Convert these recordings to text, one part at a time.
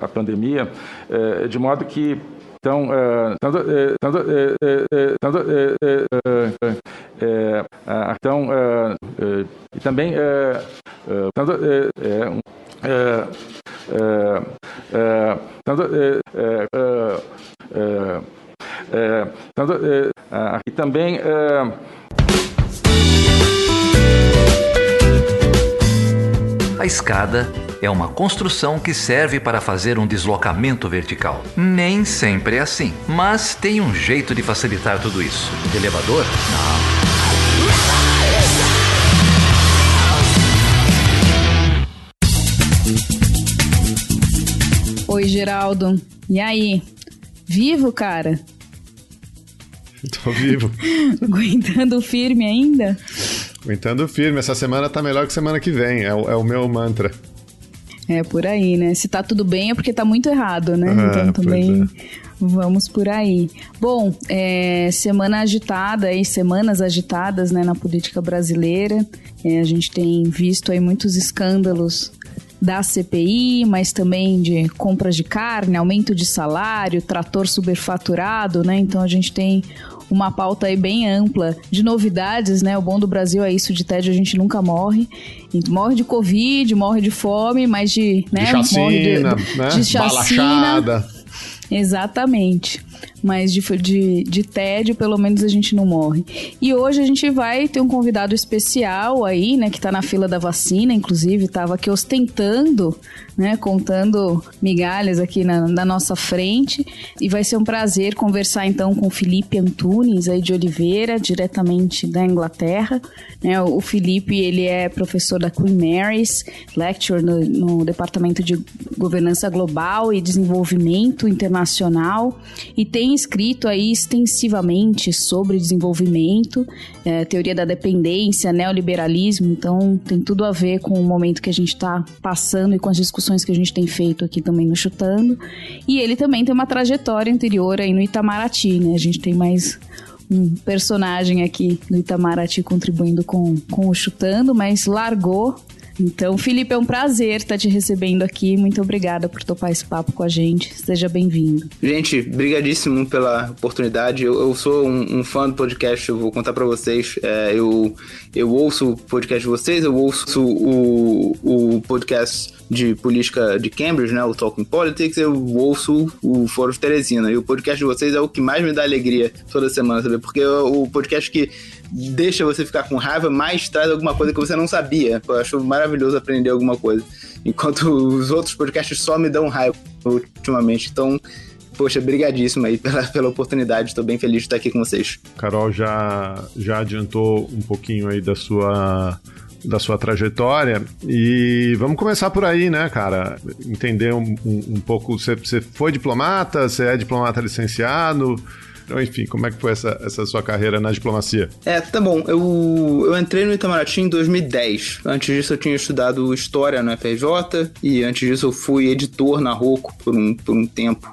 a pandemia, de modo que então, então, e também e também a escada é uma construção que serve para fazer um deslocamento vertical. Nem sempre é assim, mas tem um jeito de facilitar tudo isso. De elevador? Não. Oi, Geraldo. E aí? Vivo, cara? Tô vivo. Aguentando firme ainda? Aguentando firme. Essa semana tá melhor que semana que vem. É o, é o meu mantra. É por aí, né? Se tá tudo bem é porque tá muito errado, né? É, então também é. vamos por aí. Bom, é, semana agitada aí, semanas agitadas né, na política brasileira. É, a gente tem visto aí muitos escândalos da CPI, mas também de compras de carne, aumento de salário, trator superfaturado, né? Então a gente tem uma pauta aí bem ampla de novidades, né? O bom do Brasil é isso, de tédio a gente nunca morre. Morre de Covid, morre de fome, mas de... Né? De chacina, morre de, né? de chacina. Balachada. Exatamente. Mas de, de, de tédio, pelo menos a gente não morre. E hoje a gente vai ter um convidado especial aí, né? Que tá na fila da vacina, inclusive, tava aqui ostentando, né? Contando migalhas aqui na, na nossa frente. E vai ser um prazer conversar então com Felipe Antunes aí de Oliveira, diretamente da Inglaterra. Né, o Felipe, ele é professor da Queen Mary's, lecturer no, no Departamento de Governança Global e Desenvolvimento Internacional e tem escrito aí extensivamente sobre desenvolvimento, é, teoria da dependência, neoliberalismo, então tem tudo a ver com o momento que a gente está passando e com as discussões que a gente tem feito aqui também no Chutando. E ele também tem uma trajetória anterior aí no Itamaraty, né? A gente tem mais um personagem aqui do Itamaraty contribuindo com, com o Chutando, mas largou. Então, Felipe, é um prazer estar te recebendo aqui. Muito obrigada por topar esse papo com a gente. Seja bem-vindo. Gente, brigadíssimo pela oportunidade. Eu, eu sou um, um, fã do podcast, eu vou contar para vocês. É, eu, eu ouço o podcast de vocês, eu ouço o, o podcast de política de Cambridge, né, o Talking Politics, eu ouço o Foro de Teresina. E o podcast de vocês é o que mais me dá alegria toda semana, sabe? Porque é o podcast que deixa você ficar com raiva, mas traz alguma coisa que você não sabia. Eu acho maravilhoso aprender alguma coisa. Enquanto os outros podcasts só me dão raiva ultimamente. Então, poxa, brigadíssimo aí pela, pela oportunidade. Estou bem feliz de estar aqui com vocês. Carol já, já adiantou um pouquinho aí da sua da sua trajetória. E vamos começar por aí, né, cara? Entender um, um, um pouco. Você, você foi diplomata? Você é diplomata licenciado? Então, enfim, como é que foi essa, essa sua carreira na diplomacia? É, tá bom. Eu, eu entrei no Itamaraty em 2010. Antes disso, eu tinha estudado História no FRJ e antes disso, eu fui editor na Rocco por um, por um tempo.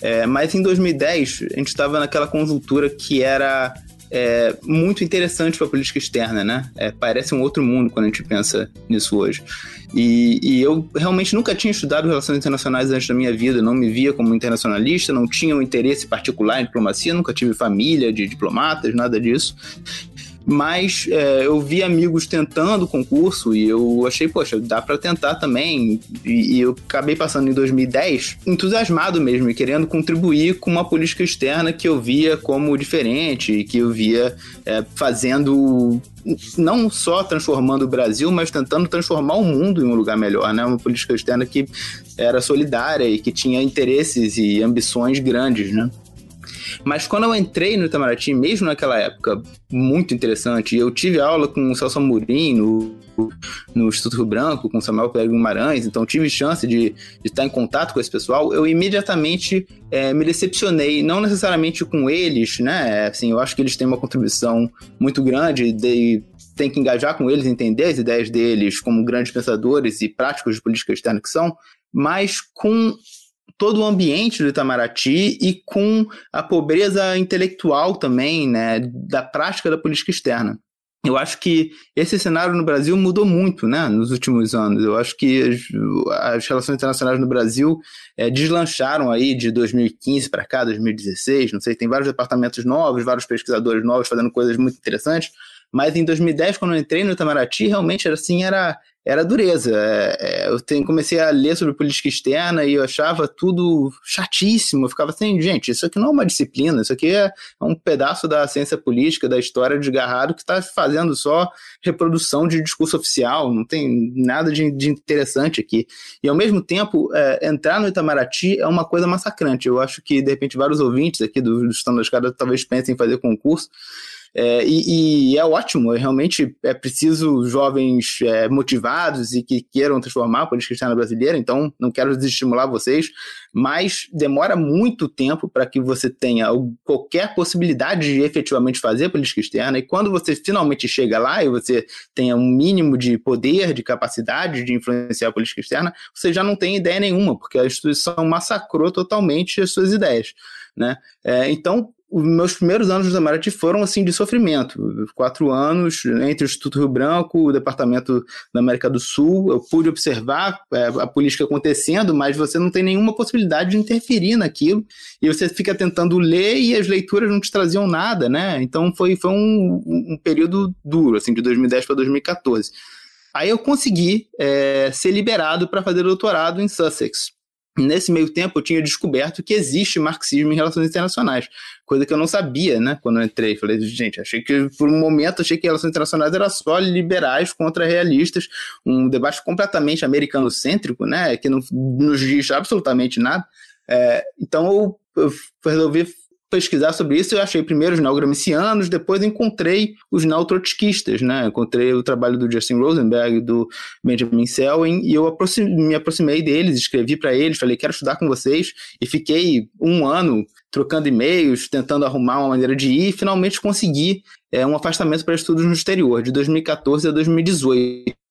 É, mas em 2010, a gente estava naquela conjuntura que era é, muito interessante para a política externa, né? É, parece um outro mundo quando a gente pensa nisso hoje. E, e, eu realmente nunca tinha estudado relações internacionais antes da minha vida, não me via como internacionalista, não tinha um interesse particular em diplomacia, nunca tive família de diplomatas, nada disso mas é, eu vi amigos tentando o concurso e eu achei, poxa, dá para tentar também. E, e, eu acabei passando em 2010 entusiasmado mesmo e querendo contribuir com uma política externa que eu via como diferente que eu via é, fazendo não só transformando o Brasil, mas tentando transformar o mundo em um lugar melhor, né? Uma política externa que era solidária e que tinha interesses e ambições grandes, né? Mas quando eu entrei no Itamaraty, mesmo naquela época, muito interessante, eu tive aula com o Celso Amorim no, no Instituto Rio Branco, com o Samuel Pedro Guimarães, então tive chance de, de, estar em contato com esse pessoal, eu imediatamente é, me decepcionei, não necessariamente com eles, né? Assim, eu acho que eles têm uma contribuição muito grande de tem que engajar com eles, entender as ideias deles como grandes pensadores e práticos de política externa que são, mas com todo o ambiente do Itamaraty e com a pobreza intelectual também, né, da prática da política externa. eu acho que esse cenário no Brasil mudou muito, né, nos últimos anos. Eu acho que as, as relações internacionais no Brasil é, deslancharam aí de 2015 para cá, 2016, não sei, tem vários departamentos novos, vários pesquisadores novos fazendo coisas muito interessantes, mas em 2010, quando eu entrei no Itamaraty, realmente era assim, era, era dureza. É, é, eu tem, comecei a ler sobre política externa e eu achava tudo chatíssimo. Eu ficava assim, gente, isso aqui não é uma disciplina, isso aqui é, é um pedaço da ciência política, da história desgarrado que está fazendo só reprodução de discurso oficial, não tem nada de, de interessante aqui. E ao mesmo tempo, é, entrar no Itamaraty é uma coisa massacrante. Eu acho que, de repente, vários ouvintes aqui do, do Estando talvez pensem em fazer concurso. É, e, e, é ótimo, é realmente é preciso jovens é, motivados e que queiram transformar a política externa brasileira, então não quero desestimular vocês, mas demora muito tempo para que você tenha qualquer possibilidade de efetivamente fazer política externa, e quando você finalmente chega lá e você tenha um mínimo de poder, de capacidade de influenciar a política externa, você já não tem ideia nenhuma, porque a instituição massacrou totalmente as suas ideias. Né? É, então, os meus primeiros anos no Itamaraty foram assim de sofrimento. Quatro anos entre o Instituto Rio Branco, o Departamento da América do Sul. Eu pude observar é, a política acontecendo, mas você não tem nenhuma possibilidade de interferir naquilo. E você fica tentando ler e as leituras não te traziam nada, né? Então foi, foi um, um período duro, assim, de 2010 para 2014. Aí eu consegui é, ser liberado para fazer doutorado em Sussex. Nesse meio tempo, eu tinha descoberto que existe marxismo em relações internacionais, coisa que eu não sabia, né, quando eu entrei. Falei, gente, achei que, por um momento, achei que relações internacionais era só liberais contra realistas, um debate completamente americano-cêntrico, né, que não nos diz absolutamente nada. É, então, eu, eu resolvi pesquisar sobre isso, eu achei primeiro os neogramicianos, depois encontrei os neotrotskistas, né? Encontrei o trabalho do Justin Rosenberg, do Benjamin Selwyn, e eu me aproximei deles, escrevi para eles, falei, quero estudar com vocês, e fiquei um ano trocando e-mails, tentando arrumar uma maneira de ir, e finalmente consegui é, um afastamento para estudos no exterior, de 2014 a 2018.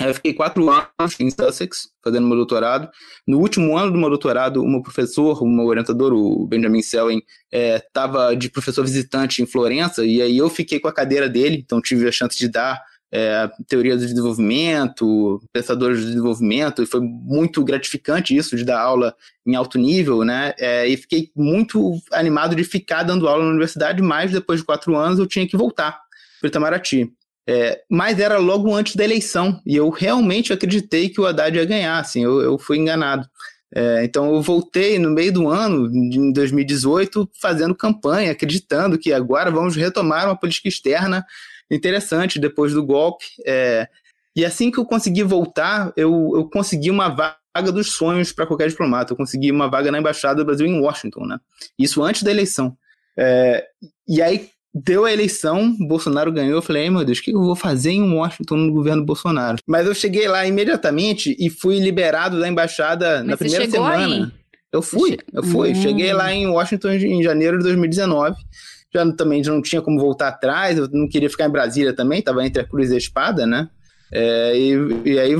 Eu fiquei quatro anos em Sussex, fazendo meu doutorado. No último ano do meu doutorado, o meu professor, o meu orientador, o Benjamin Selwyn, estava é, de professor visitante em Florença, e aí eu fiquei com a cadeira dele, então tive a chance de dar é, teoria do desenvolvimento, pensadores do desenvolvimento, e foi muito gratificante isso, de dar aula em alto nível, né? É, e fiquei muito animado de ficar dando aula na universidade, mas depois de quatro anos eu tinha que voltar para Itamaraty. É, mas era logo antes da eleição, e eu realmente acreditei que o Haddad ia ganhar, assim, eu, eu fui enganado. É, então eu voltei no meio do ano, em 2018, fazendo campanha, acreditando que agora vamos retomar uma política externa interessante depois do golpe. É, e assim que eu consegui voltar, eu, eu consegui uma vaga dos sonhos para qualquer diplomata. Eu consegui uma vaga na Embaixada do Brasil em Washington, né? Isso antes da eleição. É, e aí, Deu a eleição, Bolsonaro ganhou. Eu falei, meu Deus, o que eu vou fazer em Washington no governo Bolsonaro? Mas eu cheguei lá imediatamente e fui liberado da embaixada Mas na primeira semana. Aí? Eu fui, eu fui. Hum. Cheguei lá em Washington em janeiro de 2019. Já também já não tinha como voltar atrás, eu não queria ficar em Brasília também, estava entre a cruz e a espada, né? É, e, e aí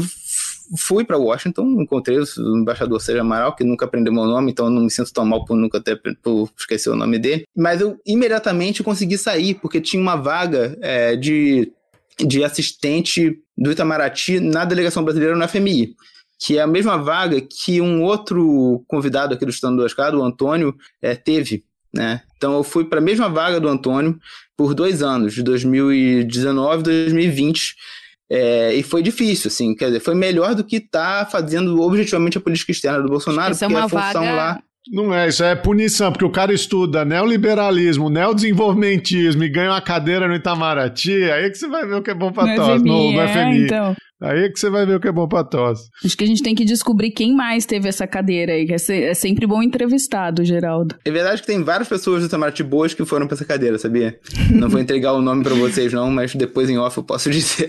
fui para Washington, encontrei o embaixador Sérgio Amaral, que nunca aprendeu meu nome, então não me sinto tão mal por nunca ter por esquecer o nome dele. Mas eu imediatamente consegui sair, porque tinha uma vaga é, de, de assistente do Itamaraty na delegação brasileira no FMI. Que é a mesma vaga que um outro convidado aqui do Estando do Escada, o Antônio, é, teve. Né? Então eu fui para a mesma vaga do Antônio por dois anos, de 2019 e 2020 é, e foi difícil, assim, quer dizer, foi melhor do que estar tá fazendo objetivamente a política externa do Bolsonaro, Essa porque é uma a função vaga... lá. Não é, isso é punição, porque o cara estuda neoliberalismo, neodesenvolvimentismo e ganha uma cadeira no Itamaraty, aí é que você vai ver o que é bom pra no tosse, FMI, no, no é, FMI. Então. Aí é que você vai ver o que é bom pra tosse. Acho que a gente tem que descobrir quem mais teve essa cadeira aí, que é, é sempre bom entrevistado, Geraldo. É verdade que tem várias pessoas do Itamaraty boas que foram pra essa cadeira, sabia? Não vou entregar o nome pra vocês não, mas depois em off eu posso dizer.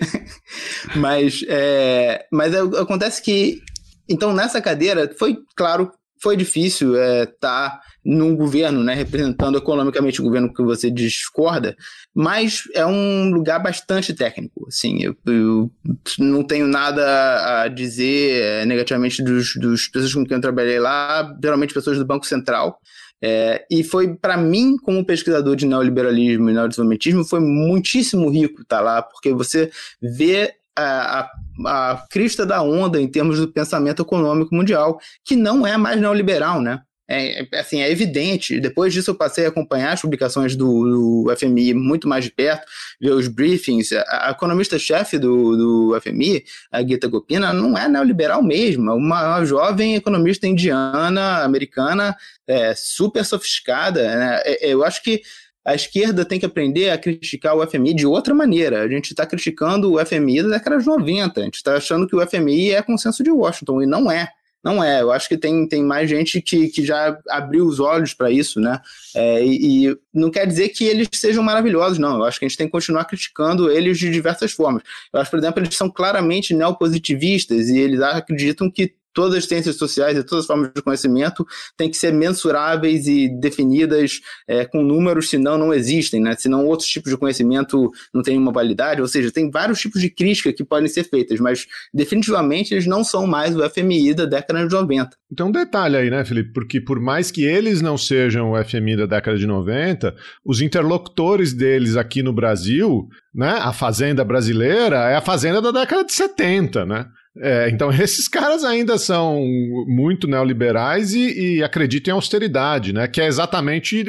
mas, é, mas é, acontece que, então nessa cadeira, foi, claro, foi difícil estar é, tá num governo, né, representando economicamente o governo que você discorda, mas é um lugar bastante técnico, assim, eu, eu não tenho nada a dizer é, negativamente dos, dos pessoas com quem eu trabalhei lá, geralmente pessoas do Banco Central, É, e foi, para mim, como pesquisador de neoliberalismo e neodesenvolvimentismo, foi muitíssimo rico estar tá lá, porque você vê a, a, a, crista da onda em termos do pensamento econômico mundial, que não é mais neoliberal, né? É, é, assim, é evidente. Depois disso, eu passei a acompanhar as publicações do, do FMI muito mais de perto, ver os briefings. A, a economista-chefe do, do FMI, a Gita Gopina, não é neoliberal mesmo. É uma, uma jovem economista indiana, americana, é, super sofiscada. Né? É, eu acho que a esquerda tem que aprender a criticar o FMI de outra maneira. A gente está criticando o FMI da década de 90. A gente está achando que o FMI é consenso de Washington, e não é. Não é, eu acho que tem, tem mais gente que, que já abriu os olhos para isso, né? É, e, e, não quer dizer que eles sejam maravilhosos, não. Eu acho que a gente tem que continuar criticando eles de diversas formas. Eu acho, por exemplo, eles são claramente neopositivistas e eles acreditam que todas as ciências sociais e todas as formas de conhecimento têm que ser mensuráveis e definidas é, com números, senão não existem, né? senão outros tipos de conhecimento não têm uma validade, ou seja, tem vários tipos de crítica que podem ser feitas, mas definitivamente eles não são mais o FMI da década de 90. Então um detalhe aí, né, Felipe, porque por mais que eles não sejam o FMI da década de 90, os interlocutores deles aqui no Brasil, né, a Fazenda brasileira é a Fazenda da década de 70, né? É, então, esses caras ainda são muito neoliberais e, e, acreditam em austeridade, né? Que é exatamente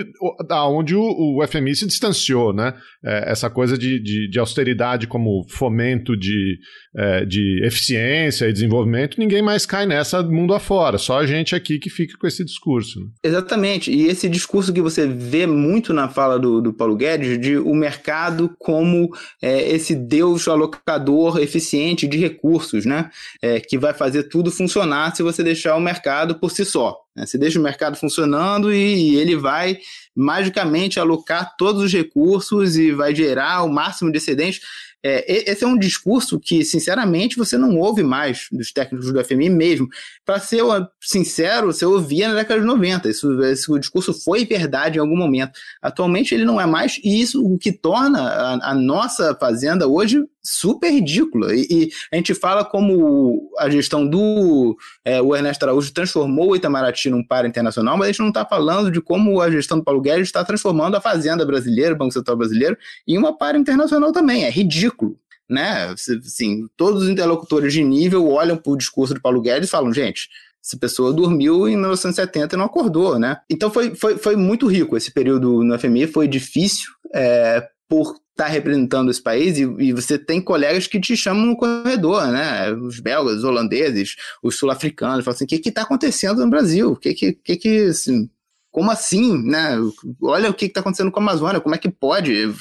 onde o, o, FMI se distanciou, né? É, essa coisa de, de, de, austeridade como fomento de, é, de eficiência e desenvolvimento, ninguém mais cai nessa mundo afora, só a gente aqui que fica com esse discurso. Né? Exatamente, e esse discurso que você vê muito na fala do, do Paulo Guedes, de o mercado como é, esse deus alocador eficiente de recursos, né? É, que vai fazer tudo funcionar se você deixar o mercado por si só. Né? Você deixa o mercado funcionando e, e ele vai magicamente alocar todos os recursos e vai gerar o máximo de excedentes. É, esse é um discurso que, sinceramente, você não ouve mais dos técnicos do FMI mesmo. Para ser sincero, você ouvia na década de 90. Isso, esse discurso foi verdade em algum momento. Atualmente ele não é mais, e isso o que torna a, a nossa fazenda hoje super ridícula. E, e, a gente fala como a gestão do é, o Ernesto Araújo transformou o Itamaraty num par internacional, mas a gente não está falando de como a gestão do Paulo Guedes está transformando a Fazenda brasileira, o Banco Central brasileiro, em uma par internacional também. É ridículo. Né? Assim, todos os interlocutores de nível olham para o discurso do Paulo Guedes e falam, gente, essa pessoa dormiu em 1970 e não acordou, né? Então foi, foi, foi muito rico esse período no FMI, foi difícil é, por está representando esse país e, e, você tem colegas que te chamam no corredor, né? Os belgas, os holandeses, os sul-africanos, falam assim, o que está acontecendo no Brasil? O que que, que, que assim, como assim, né? Olha o que está acontecendo com a Amazônia, como é que pode?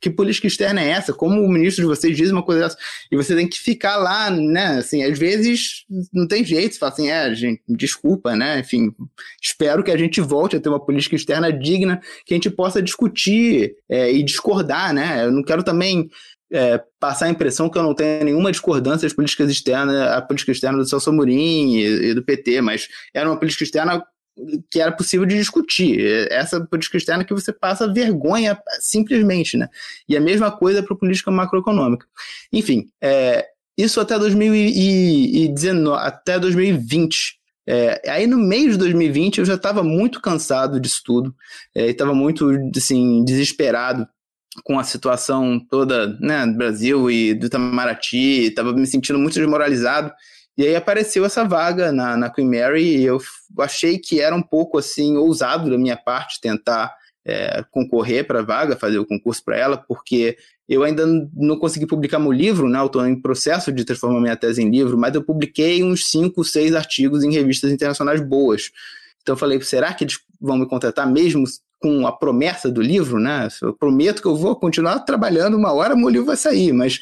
Que política externa é essa? Como o ministro de vocês diz uma coisa dessa? E você tem que ficar lá, né? Assim, às vezes não tem jeito, você fala assim, é, gente, desculpa, né? Enfim, espero que a gente volte a ter uma política externa digna, que a gente possa discutir é, e discordar, né? Eu não quero também é, passar a impressão que eu não tenho nenhuma discordância das políticas externas, a política externa do Celso Amorim e, e, do PT, mas era uma política externa que era possível de discutir. Essa política externa que você passa vergonha simplesmente, né? E a mesma coisa para a política macroeconômica. Enfim, é, isso até 2019, até 2020. É, aí no meio de 2020 eu já estava muito cansado disso tudo, é, estava muito assim, desesperado com a situação toda né, do Brasil e do Itamaraty, estava me sentindo muito desmoralizado e aí apareceu essa vaga na, na Queen Mary e eu achei que era um pouco assim ousado da minha parte tentar é, concorrer para a vaga, fazer o concurso para ela, porque eu ainda não consegui publicar meu livro, né? Estou em processo de transformar minha tese em livro, mas eu publiquei uns cinco, seis artigos em revistas internacionais boas. Então eu falei, será que eles vão me contratar mesmo com a promessa do livro, né? Eu prometo que eu vou continuar trabalhando uma hora, meu livro vai sair, mas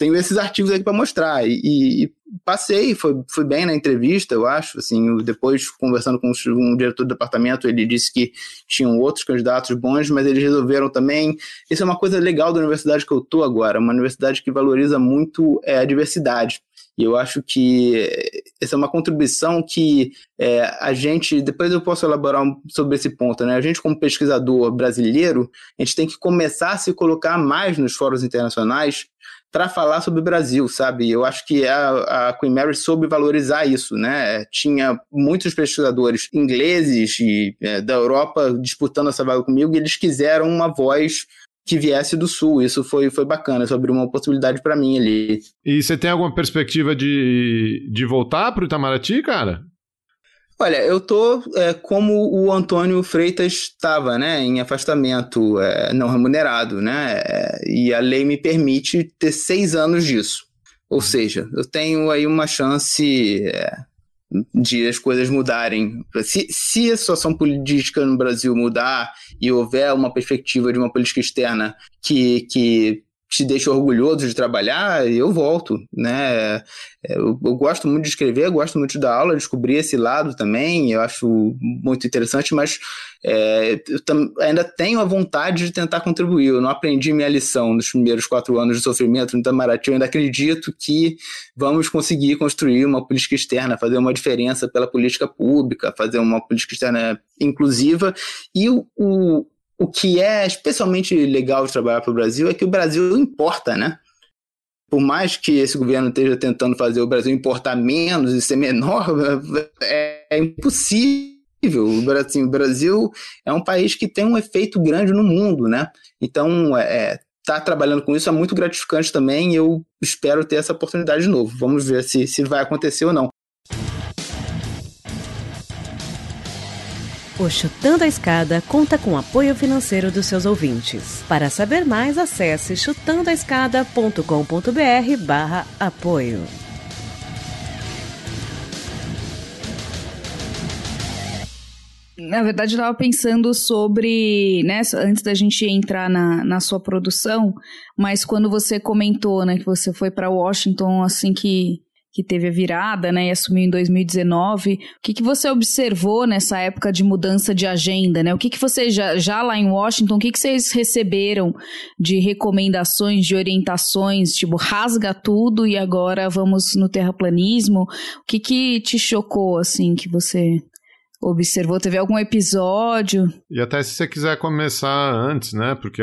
tenho esses artigos aqui para mostrar. E, e, passei, foi, foi bem na entrevista, eu acho. Assim, depois, conversando com um diretor do departamento, ele disse que tinham outros candidatos bons, mas eles resolveram também. Isso é uma coisa legal da universidade que eu estou agora, uma universidade que valoriza muito é, a diversidade. E eu acho que essa é uma contribuição que é, a gente, depois eu posso elaborar sobre esse ponto, né? A gente, como pesquisador brasileiro, a gente tem que começar a se colocar mais nos fóruns internacionais para falar sobre o Brasil, sabe? Eu acho que a, a, Queen Mary soube valorizar isso, né? Tinha muitos pesquisadores ingleses e é, da Europa disputando essa vaga comigo e eles quiseram uma voz que viesse do sul. Isso foi, foi bacana, isso abriu uma possibilidade para mim ali. E você tem alguma perspectiva de, de voltar para o Itamaraty, cara? Olha, eu tô é, como o Antônio Freitas estava, né, em afastamento é, não remunerado, né, é, e a lei me permite ter seis anos disso. Ou seja, eu tenho aí uma chance é, de as coisas mudarem. Se, se a situação política no Brasil mudar e houver uma perspectiva de uma política externa que, que te deixa orgulhoso de trabalhar, eu volto, né? É, eu, eu, gosto muito de escrever, gosto muito dar aula, descobri esse lado também, eu acho muito interessante, mas é, eu ainda tenho a vontade de tentar contribuir. Eu não aprendi minha lição nos primeiros quatro anos de sofrimento no Itamaraty, eu ainda acredito que vamos conseguir construir uma política externa, fazer uma diferença pela política pública, fazer uma política externa inclusiva, e o o que é especialmente legal de trabalhar para o Brasil é que o Brasil importa, né? Por mais que esse governo esteja tentando fazer o Brasil importar menos e ser menor, é, é impossível. O Brasil, assim, o Brasil é um país que tem um efeito grande no mundo, né? Então, é, tá trabalhando com isso é muito gratificante também eu espero ter essa oportunidade de novo. Vamos ver se, se vai acontecer ou não. O Chutando a Escada conta com apoio financeiro dos seus ouvintes. Para saber mais, acesse chutandoaescada.com.br barra apoio. Na verdade, eu estava pensando sobre, né, antes da gente entrar na, na sua produção, mas quando você comentou, né, que você foi para Washington assim que que teve a virada, né, e assumiu em 2019. O que, que você observou nessa época de mudança de agenda, né? O que, que você já, já lá em Washington, o que, que vocês receberam de recomendações, de orientações, tipo, rasga tudo e agora vamos no terraplanismo? O que que te chocou, assim, que você observou? Teve algum episódio? E até se você quiser começar antes, né? Porque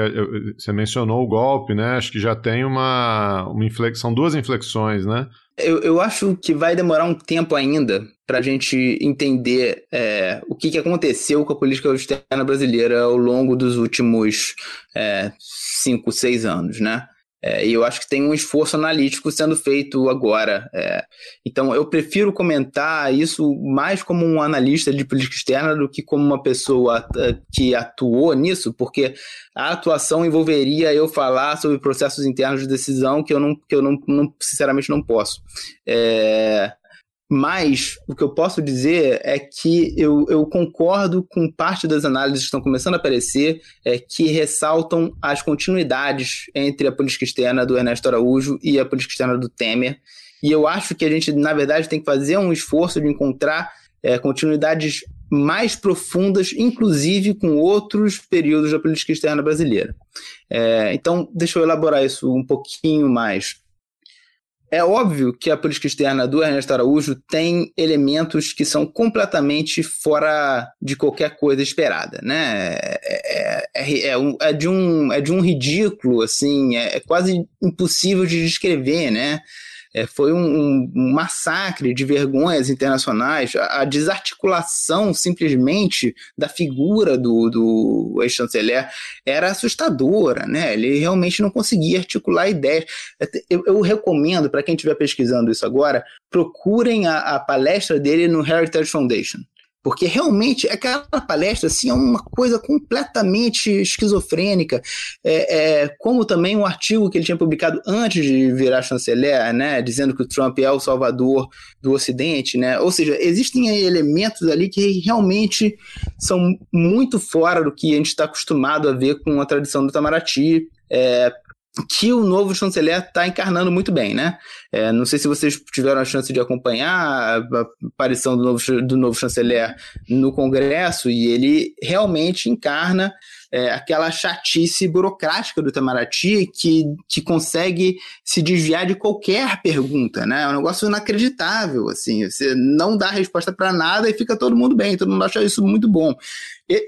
você mencionou o golpe, né? Acho que já tem uma, uma inflexão, duas inflexões, né? Eu, eu acho que vai demorar um tempo ainda para a gente entender é, o que, que aconteceu com a política externa brasileira ao longo dos últimos é, cinco, seis anos, né? É, e eu acho que tem um esforço analítico sendo feito agora. É, então, eu prefiro comentar isso mais como um analista de política externa do que como uma pessoa é, que atuou nisso, porque a atuação envolveria eu falar sobre processos internos de decisão que eu, não, que eu não, não sinceramente, não posso. É, mas o que eu posso dizer é que eu, eu, concordo com parte das análises que estão começando a aparecer, é, que ressaltam as continuidades entre a política externa do Ernesto Araújo e a política externa do Temer. E eu acho que a gente, na verdade, tem que fazer um esforço de encontrar é, continuidades mais profundas, inclusive com outros períodos da política externa brasileira. É, então, deixa eu elaborar isso um pouquinho mais. É óbvio que a política externa do Ernesto Araújo tem elementos que são completamente fora de qualquer coisa esperada, né? É, é, é, é de, um, é de um ridículo, assim, é, quase impossível de descrever, né? É, foi um, um, massacre de vergonhas internacionais, a, a desarticulação simplesmente da figura do, do ex-chanceler era assustadora, né? Ele realmente não conseguia articular ideias. Eu, eu recomendo, para quem estiver pesquisando isso agora, procurem a, a palestra dele no Heritage Foundation porque realmente aquela palestra assim, é uma coisa completamente esquizofrênica, é, é, como também um artigo que ele tinha publicado antes de virar chanceler, né, dizendo que o Trump é o salvador do Ocidente, né, ou seja, existem elementos ali que realmente são muito fora do que a gente está acostumado a ver com a tradição do Itamaraty, é, que o novo chanceler está encarnando muito bem, né? É, não sei se vocês tiveram a chance de acompanhar a aparição do novo, do novo chanceler no Congresso e ele realmente encarna é, aquela chatice burocrática do Itamaraty que, que consegue se desviar de qualquer pergunta, né? É um negócio inacreditável, assim. Você não dá resposta para nada e fica todo mundo bem, todo mundo acha isso muito bom.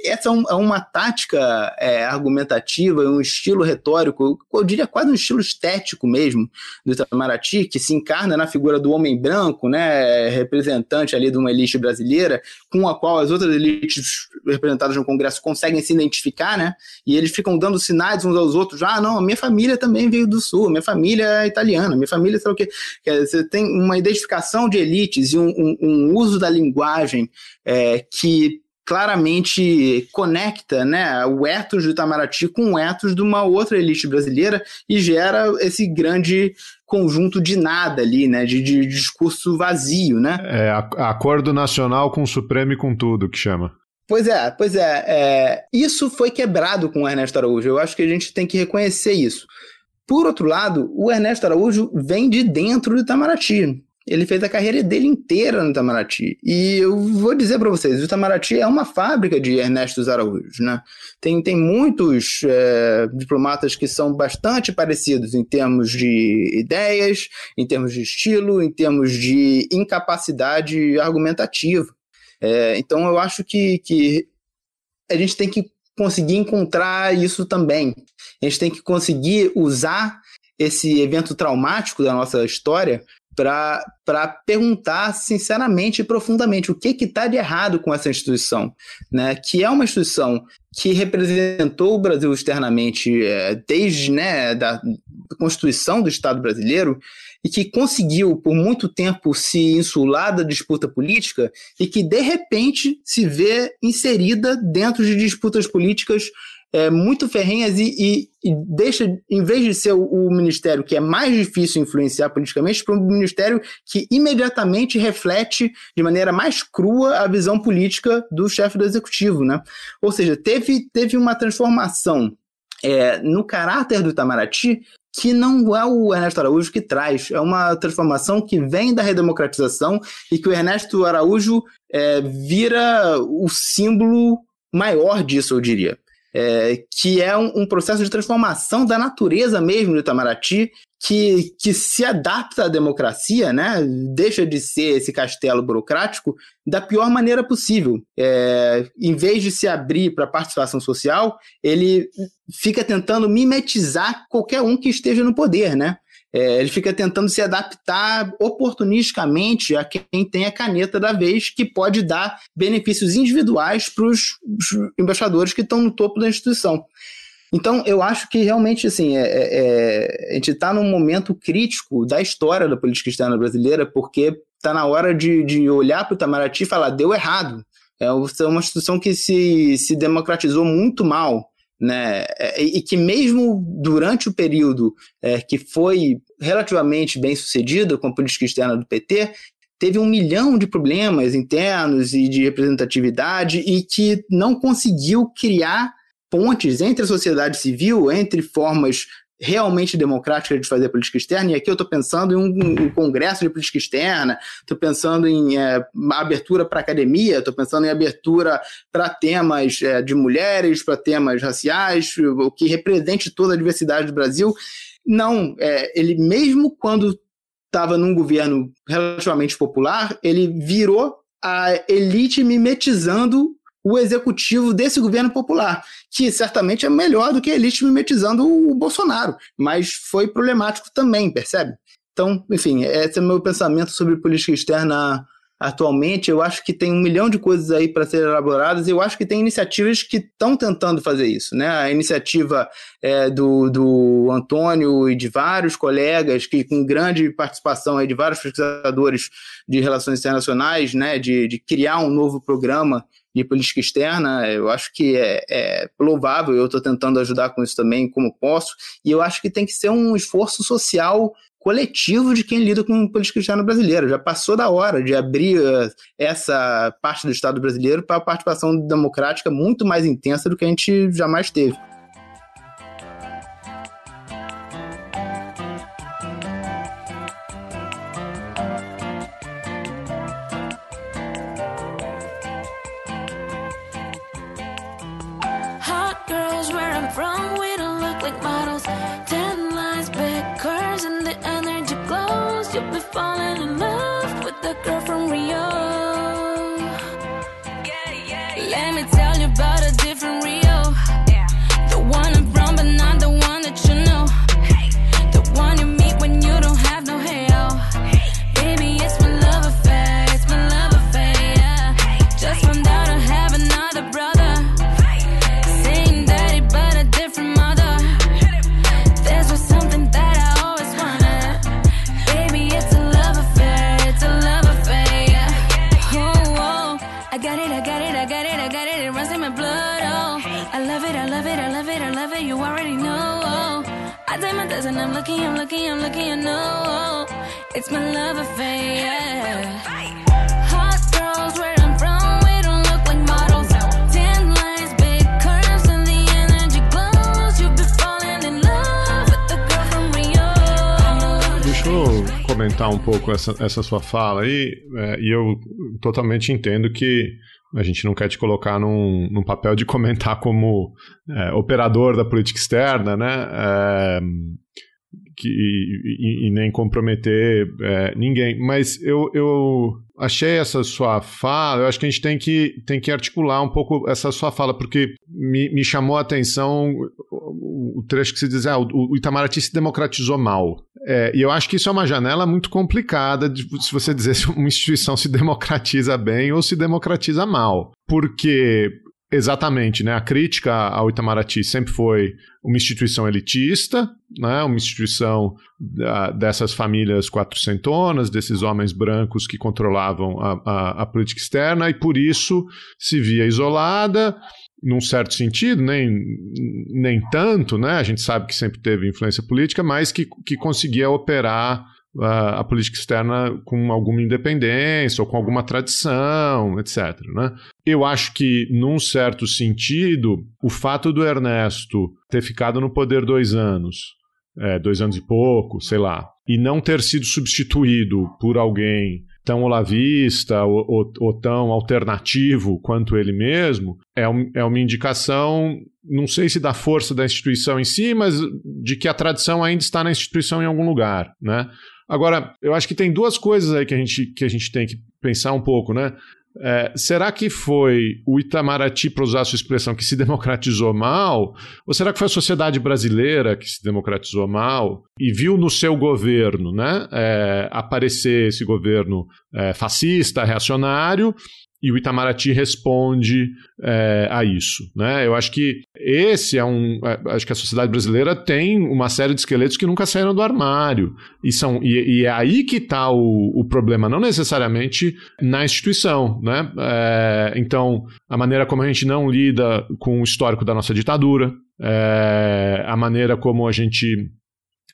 essa é, é uma tática é, argumentativa, um estilo retórico, eu diria quase um estilo estético mesmo do Itamaraty, que se encarna na figura do homem branco, né, representante ali de uma elite brasileira, com a qual as outras elites representadas no Congresso conseguem se identificar, né, e eles ficam dando sinais uns aos outros, ah, não, minha família também veio do Sul, minha família é italiana, minha família sabe o que, você tem uma identificação de elites e um, um, um uso da linguagem é, que claramente conecta né, o ethos do Itamaraty com o ethos de uma outra elite brasileira e gera esse grande conjunto de nada ali, né, de, de discurso vazio, né? É, acordo nacional com o Supremo e com tudo, que chama. Pois é, pois é, é, Isso foi quebrado com o Ernesto Araújo. Eu acho que a gente tem que reconhecer isso. Por outro lado, o Ernesto Araújo vem de dentro do Itamaraty. Ele fez a carreira dele inteira no Itamaraty. E eu vou dizer para vocês, o Itamaraty é uma fábrica de Ernesto Araújo, né? Tem, tem muitos é, diplomatas que são bastante parecidos em termos de ideias, em termos de estilo, em termos de incapacidade argumentativa. É, então eu acho que, que a gente tem que conseguir encontrar isso também. A gente tem que conseguir usar esse evento traumático da nossa história para perguntar sinceramente e profundamente o que está de errado com essa instituição, né? que é uma instituição que representou o Brasil externamente é, desde né, da Constituição do Estado brasileiro e que conseguiu por muito tempo se insular da disputa política e que de repente se vê inserida dentro de disputas políticas é, muito ferrenhas e, e, e, deixa, em vez de ser o, o, ministério que é mais difícil influenciar politicamente, para um ministério que imediatamente reflete de maneira mais crua a visão política do chefe do executivo. Né? Ou seja, teve, teve uma transformação é, no caráter do Itamaraty que não é o Ernesto Araújo que traz, é uma transformação que vem da redemocratização e que o Ernesto Araújo é, vira o símbolo maior disso, eu diria. É, que é um, um, processo de transformação da natureza mesmo do Itamaraty, que, que se adapta à democracia, né? deixa de ser esse castelo burocrático da pior maneira possível. É, em vez de se abrir para a participação social, ele fica tentando mimetizar qualquer um que esteja no poder, né? É, ele fica tentando se adaptar oportunisticamente a quem tem a caneta da vez, que pode dar benefícios individuais para os embaixadores que estão no topo da instituição. Então, eu acho que realmente assim, é, é, é a gente está num momento crítico da história da política externa brasileira, porque está na hora de, de olhar para o Itamaraty e falar: deu errado. É uma instituição que se, se democratizou muito mal né? É, e que mesmo durante o período é, que foi relativamente bem sucedido com a política externa do PT, teve um milhão de problemas internos e de representatividade e que não conseguiu criar pontes entre a sociedade civil, entre formas realmente democrática de fazer política externa, e aqui eu estou pensando em um, um, congresso de política externa, estou pensando em é, abertura para academia, estou pensando em abertura para temas é, de mulheres, para temas raciais, o que represente toda a diversidade do Brasil. Não, é, ele mesmo quando estava num governo relativamente popular, ele virou a elite mimetizando o executivo desse governo popular, que certamente é melhor do que a elite mimetizando o Bolsonaro, mas foi problemático também, percebe? Então, enfim, esse é o meu pensamento sobre política externa atualmente. Eu acho que tem um milhão de coisas aí para serem elaboradas e eu acho que tem iniciativas que estão tentando fazer isso. Né? A iniciativa é, do, do Antônio e de vários colegas, que com grande participação aí de vários pesquisadores de relações internacionais, né, de, de criar um novo programa de política externa, eu acho que é, é louvável, eu estou tentando ajudar com isso também, como posso, e eu acho que tem que ser um esforço social coletivo de quem lida com política externa brasileira. Já passou da hora de abrir uh, essa parte do Estado brasileiro para a participação democrática muito mais intensa do que a gente jamais teve. should be falling eu comentar um pouco essa, essa sua fala aí, é, e eu totalmente entendo que a gente não quer te colocar num, num papel de comentar como é, operador da política externa, né? É, que, e, e nem comprometer é, ninguém. Mas eu, eu achei essa sua fala, eu acho que a gente tem que, tem que articular um pouco essa sua fala, porque me, me chamou a atenção o, trecho que se diz, ah, o, o Itamaraty se democratizou mal. É, e eu acho que isso é uma janela muito complicada de se você dizer se uma instituição se democratiza bem ou se democratiza mal. Porque Exatamente, né? A crítica ao Itamaraty sempre foi uma instituição elitista, né? Uma instituição da, dessas famílias quatrocentonas, desses homens brancos que controlavam a, a, a, política externa e por isso se via isolada, num certo sentido, nem, nem tanto, né? A gente sabe que sempre teve influência política, mas que, que conseguia operar a, política externa com alguma independência ou com alguma tradição, etc. Né? Eu acho que, num certo sentido, o fato do Ernesto ter ficado no poder dois anos, é, dois anos e pouco, sei lá, e não ter sido substituído por alguém tão olavista ou, ou, ou, tão alternativo quanto ele mesmo, é, um, é uma indicação, não sei se da força da instituição em si, mas de que a tradição ainda está na instituição em algum lugar, né? Agora, eu acho que tem duas coisas aí que a gente, que a gente tem que pensar um pouco, né? É, será que foi o Itamaraty, para usar a sua expressão, que se democratizou mal? Ou será que foi a sociedade brasileira que se democratizou mal e viu no seu governo né, é, aparecer esse governo é, fascista, reacionário, e o Itamaraty responde é, a isso. Né? Eu acho que esse é um. É, acho que a sociedade brasileira tem uma série de esqueletos que nunca saíram do armário. E, são, e, e é aí que está o, o, problema, não necessariamente na instituição. Né? É, então, a maneira como a gente não lida com o histórico da nossa ditadura, é, a maneira como a gente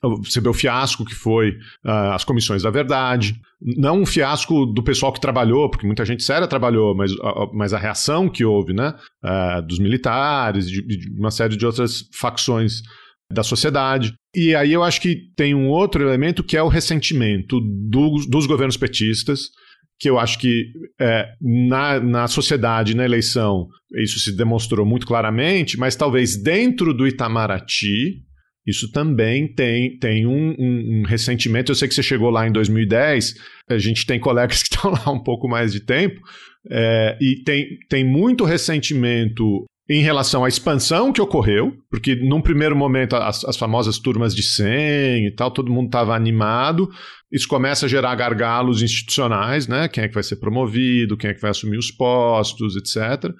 você vê o fiasco que foi uh, as comissões da verdade. Não um fiasco do pessoal que trabalhou, porque muita gente séria trabalhou, mas, uh, mas a reação que houve né, uh, dos militares, de, de, uma série de outras facções da sociedade. E aí eu acho que tem um outro elemento que é o ressentimento do, dos governos petistas, que eu acho que é, na, na sociedade, na eleição, isso se demonstrou muito claramente, mas talvez dentro do Itamaraty isso também tem, tem um, um, um, ressentimento. Eu sei que você chegou lá em 2010, a gente tem colegas que estão lá um pouco mais de tempo, é, e tem, tem muito ressentimento em relação à expansão que ocorreu, porque num primeiro momento as, as famosas turmas de 100 e tal, todo mundo estava animado, isso começa a gerar gargalos institucionais, né? Quem é que vai ser promovido, quem é que vai assumir os postos, etc.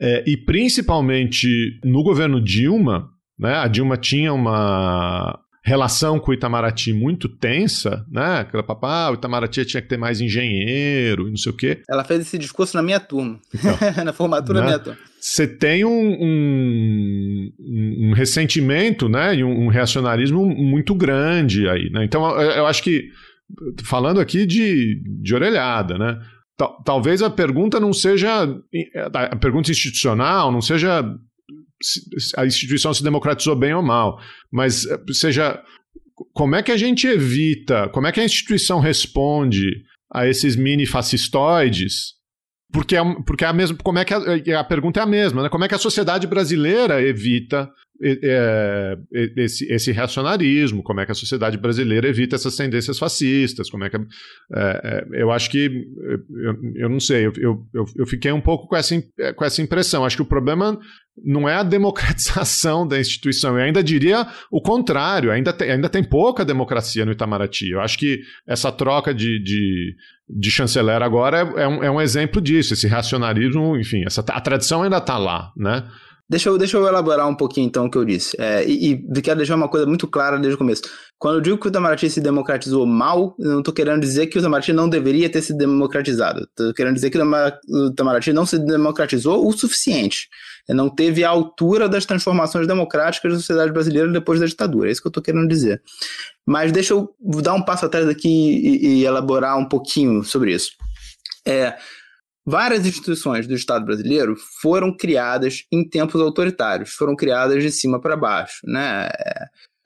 É, e principalmente no governo Dilma, né? A Dilma tinha uma relação com o Itamaraty muito tensa, né? Aquela papá, ah, o Itamaraty tinha que ter mais engenheiro e não sei o quê. Ela fez esse discurso na minha turma, então, na formatura né? da minha turma. Você tem um, um, um, ressentimento, né? E um, um, reacionarismo muito grande aí, né? Então, eu, eu acho que, falando aqui de, de orelhada, né? Talvez a pergunta não seja a pergunta institucional, não seja a instituição se democratizou bem ou mal, mas eh, seja como é que a gente evita, como é que a instituição responde a esses mini fascistoides? Porque é, porque é a mesma, como é que a, a pergunta é a mesma, né? Como é que a sociedade brasileira evita é, esse, esse reacionarismo, como é que a sociedade brasileira evita essas tendências fascistas, como é que. É, é, eu acho que. Eu, eu não sei, eu, eu, eu fiquei um pouco com essa, com essa impressão. Acho que o problema não é a democratização da instituição. Eu ainda diria o contrário, ainda tem, ainda tem pouca democracia no Itamaraty. Eu acho que essa troca de, de, de chanceler agora é, é, um, é um exemplo disso, esse racionalismo, enfim, essa, a tradição ainda está lá, né? Deixa eu, deixa eu elaborar um pouquinho então o que eu disse. É, e, e quero deixar uma coisa muito clara desde o começo. Quando eu digo que o Itamaraty se democratizou mal, eu não estou querendo dizer que o Itamaraty não deveria ter se democratizado. Estou querendo dizer que o Itamaraty não se democratizou o suficiente. Não teve a altura das transformações democráticas da sociedade brasileira depois da ditadura. É isso que eu estou querendo dizer. Mas deixa eu dar um passo atrás aqui e, e elaborar um pouquinho sobre isso. É, Várias instituições do Estado brasileiro foram criadas em tempos autoritários, foram criadas de cima para baixo. Né?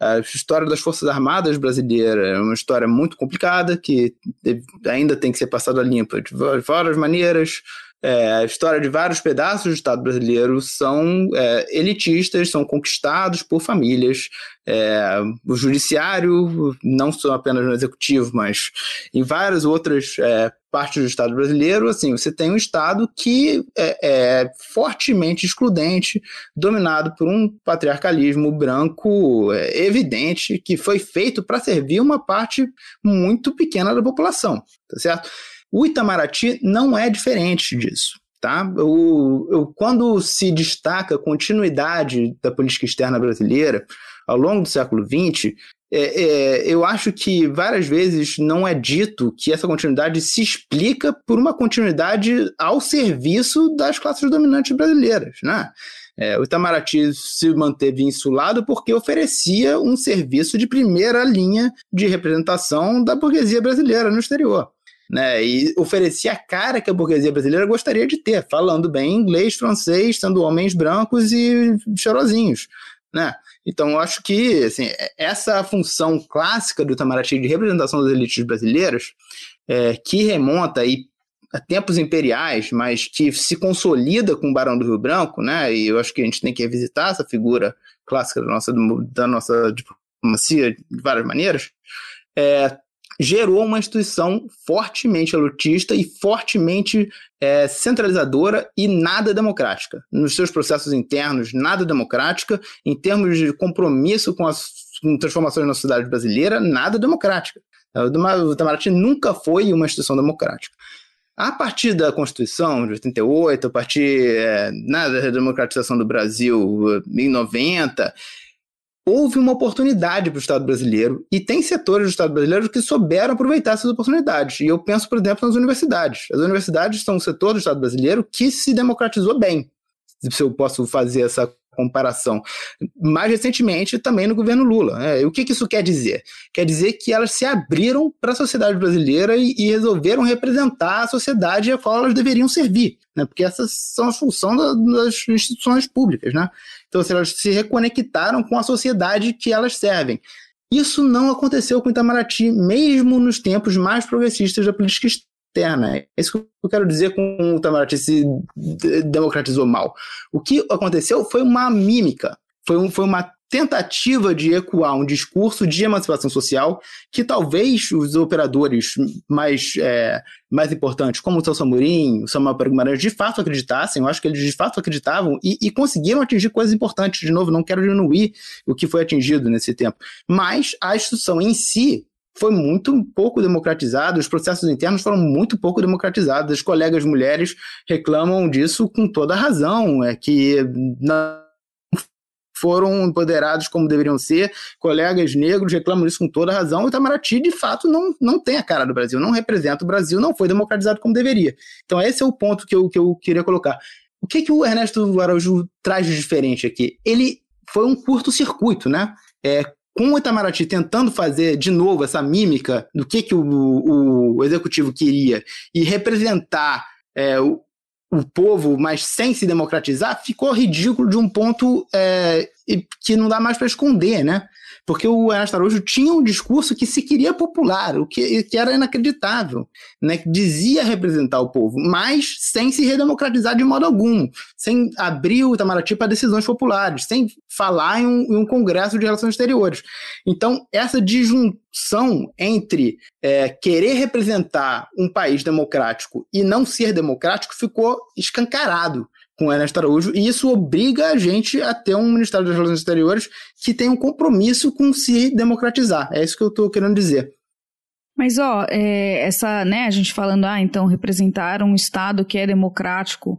A história das Forças Armadas brasileiras é uma história muito complicada, que ainda tem que ser passada limpa de várias maneiras. É, a história de vários pedaços do Estado brasileiro são é, elitistas, são conquistados por famílias. É, o judiciário, não só apenas no executivo, mas em várias outras é, partes do Estado brasileiro, assim, você tem um Estado que é, é fortemente excludente, dominado por um patriarcalismo branco é, evidente, que foi feito para servir uma parte muito pequena da população, tá certo? O Itamaraty não é diferente disso. Tá? O, o, quando se destaca a continuidade da política externa brasileira ao longo do século XX, é, é, eu acho que várias vezes não é dito que essa continuidade se explica por uma continuidade ao serviço das classes dominantes brasileiras. Né? É, o Itamaraty se manteve insulado porque oferecia um serviço de primeira linha de representação da burguesia brasileira no exterior né? E oferecia a cara que a burguesia brasileira gostaria de ter, falando bem inglês, francês, sendo homens brancos e chorosinhos, né? Então, eu acho que assim, essa função clássica do Itamaraty de representação das elites brasileiras, é, que remonta aí a tempos imperiais, mas que se consolida com o Barão do Rio Branco, né? E eu acho que a gente tem que revisitar essa figura clássica da nossa, da nossa diplomacia de várias maneiras. É, gerou uma instituição fortemente elitista e fortemente é, centralizadora e nada democrática. Nos seus processos internos, nada democrática. Em termos de compromisso com as com transformações na sociedade brasileira, nada democrática. O Itamaraty nunca foi uma instituição democrática. A partir da Constituição de 88, a partir é, da democratização do Brasil em 90, houve uma oportunidade para o Estado brasileiro e tem setores do Estado brasileiro que souberam aproveitar essas oportunidades. E eu penso, por exemplo, nas universidades. As universidades são um setor do Estado brasileiro que se democratizou bem, se eu posso fazer essa comparação. Mais recentemente, também no governo Lula. Né? O que, que, isso quer dizer? Quer dizer que elas se abriram para a sociedade brasileira e, e, resolveram representar a sociedade a qual elas deveriam servir, né? porque essas são a função da, das instituições públicas. Né? Então, assim, elas se reconectaram com a sociedade que elas servem. Isso não aconteceu com Itamaraty, mesmo nos tempos mais progressistas da política externa. É isso que eu quero dizer com o Itamaraty se democratizou mal. O que aconteceu foi uma mímica, foi, um, foi uma tentativa de ecoar um discurso de emancipação social que talvez os operadores mais, é, mais importantes, como o Celso Amorim, o Samuel Guimarães, de fato acreditassem, eu acho que eles de fato acreditavam e, e, conseguiram atingir coisas importantes. De novo, não quero diminuir o que foi atingido nesse tempo, mas a instituição em si foi muito pouco democratizado, os processos internos foram muito pouco democratizados. As colegas mulheres reclamam disso com toda razão, é que não foram empoderados como deveriam ser, colegas negros reclamam disso com toda razão, o Itamaraty, de fato, não, não tem a cara do Brasil, não representa o Brasil, não foi democratizado como deveria. Então, esse é o ponto que eu, que eu queria colocar. O que, que o Ernesto Araújo traz de diferente aqui? Ele foi um curto-circuito, né? É, com o Itamaraty tentando fazer de novo essa mímica do que, que o, o, executivo queria e representar é, o, o povo, mas sem se democratizar, ficou ridículo de um ponto é, que não dá mais para esconder, né? Porque o Ernesto Araújo tinha um discurso que se queria popular, o que, que era inacreditável, né? Que dizia representar o povo, mas sem se redemocratizar de modo algum, sem abrir o Itamaraty para decisões populares, sem falar em um, em um congresso de relações exteriores. Então, essa disjunção entre é, querer representar um país democrático e não ser democrático ficou escancarado com Ernesto Araújo, e isso obriga a gente a ter um Ministério das Relações Exteriores que tem um compromisso com se democratizar. É isso que eu estou querendo dizer. Mas, ó, é, essa, né, a gente falando, ah, então representar um Estado que é democrático,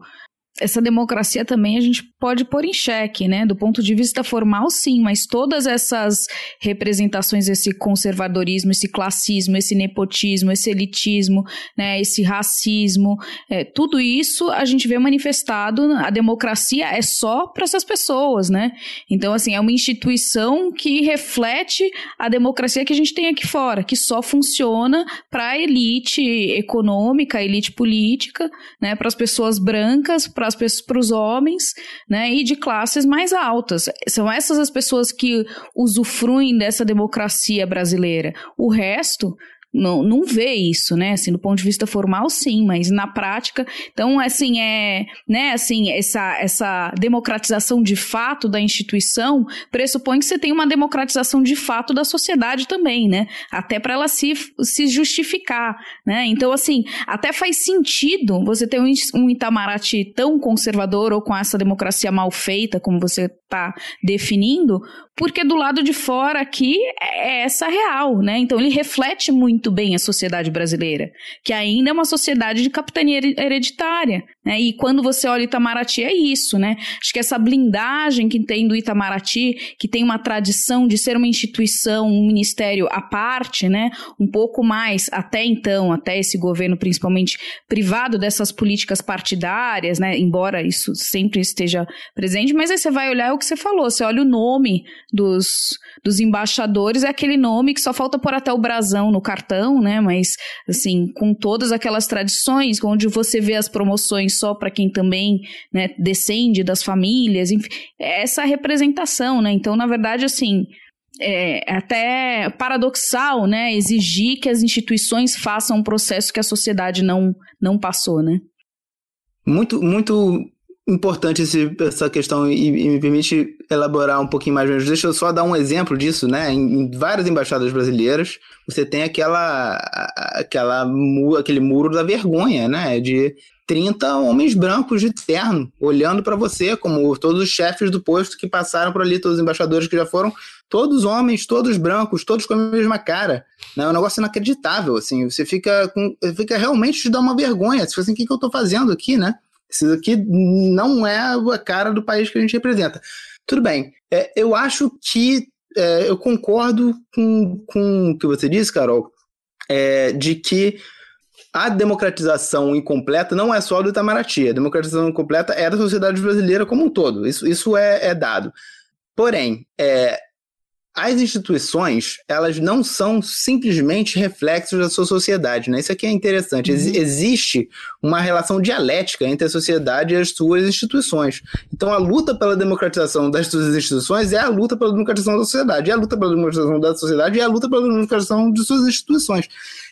essa democracia também a gente pode pôr em xeque, né? Do ponto de vista formal, sim, mas todas essas representações, esse conservadorismo, esse classismo, esse nepotismo, esse elitismo, né? Esse racismo, é, tudo isso a gente vê manifestado. A democracia é só para essas pessoas, né? Então, assim, é uma instituição que reflete a democracia que a gente tem aqui fora, que só funciona para a elite econômica, elite política, né? Para as pessoas brancas, para para os homens, né, e de classes mais altas. São essas as pessoas que usufruem dessa democracia brasileira. O resto não, não vê isso, né? Assim, do ponto de vista formal, sim, mas na prática, então, assim, é, né, assim, essa, essa democratização de fato da instituição pressupõe que você tem uma democratização de fato da sociedade também, né? Até para ela se, se justificar, né? Então, assim, até faz sentido você ter um, um Itamaraty tão conservador ou com essa democracia mal feita, como você está definindo, porque do lado de fora aqui é essa real, né? Então ele reflete muito bem a sociedade brasileira, que ainda é uma sociedade de capitania hereditária, né? E quando você olha Itamaraty é isso, né? Acho que essa blindagem que tem do Itamaraty, que tem uma tradição de ser uma instituição, um ministério à parte, né? Um pouco mais até então, até esse governo principalmente privado dessas políticas partidárias, né? Embora isso sempre esteja presente, mas aí você vai olhar o que você falou, você olha o nome dos, dos embaixadores, é aquele nome que só falta pôr até o brasão no cartão, né? Mas, assim, com todas aquelas tradições, onde você vê as promoções só para quem também né, descende das famílias, enfim, é essa representação, né? Então, na verdade, assim, é até paradoxal, né? Exigir que as instituições façam um processo que a sociedade não, não passou, né? Muito, muito importante esse, essa questão e, e, me permite elaborar um pouquinho mais. Deixa eu só dar um exemplo disso, né? Em, em várias embaixadas brasileiras, você tem aquela, aquela, aquele muro da vergonha, né? De 30 homens brancos de terno olhando para você, como todos os chefes do posto que passaram por ali, todos os embaixadores que já foram, todos homens, todos brancos, todos com a mesma cara. Né? É um negócio inacreditável, assim. Você fica, com, fica realmente te dá uma vergonha. Você fala assim, o que, que eu estou fazendo aqui, né? Isso aqui não é a cara do país que a gente representa. Tudo bem. É, eu acho que é, eu concordo com, com o que você disse, Carol, é, de que a democratização incompleta não é só do Itamaraty. A democratização incompleta é da sociedade brasileira como um todo. Isso, isso é, é dado. Porém, é, as instituições, elas não são simplesmente reflexos da sua sociedade, né? Isso aqui é interessante. Ex uhum. existe uma relação dialética entre a sociedade e as suas instituições. Então, a luta pela democratização das suas instituições é a luta pela democratização da sociedade, é a luta pela democratização da sociedade é a luta pela democratização de suas instituições.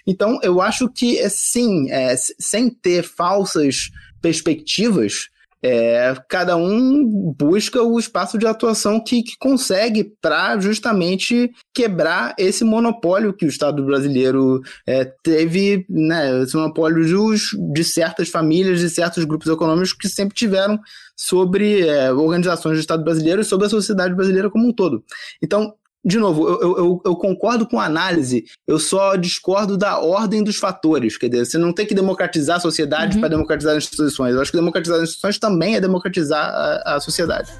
Então, eu acho que, é, sim, é, sem ter falsas perspectivas, é, cada um busca o espaço de atuação que, que consegue para justamente quebrar esse monopólio que o Estado brasileiro é, teve, né, esse monopólio de, de, certas famílias, de certos grupos econômicos que sempre tiveram sobre é, organizações do Estado brasileiro e sobre a sociedade brasileira como um todo. Então, de novo, eu, eu, eu, concordo com a análise, eu só discordo da ordem dos fatores. Quer dizer, você não tem que democratizar a sociedade uhum. para democratizar as instituições. Eu acho que democratizar as instituições também é democratizar a, a sociedade.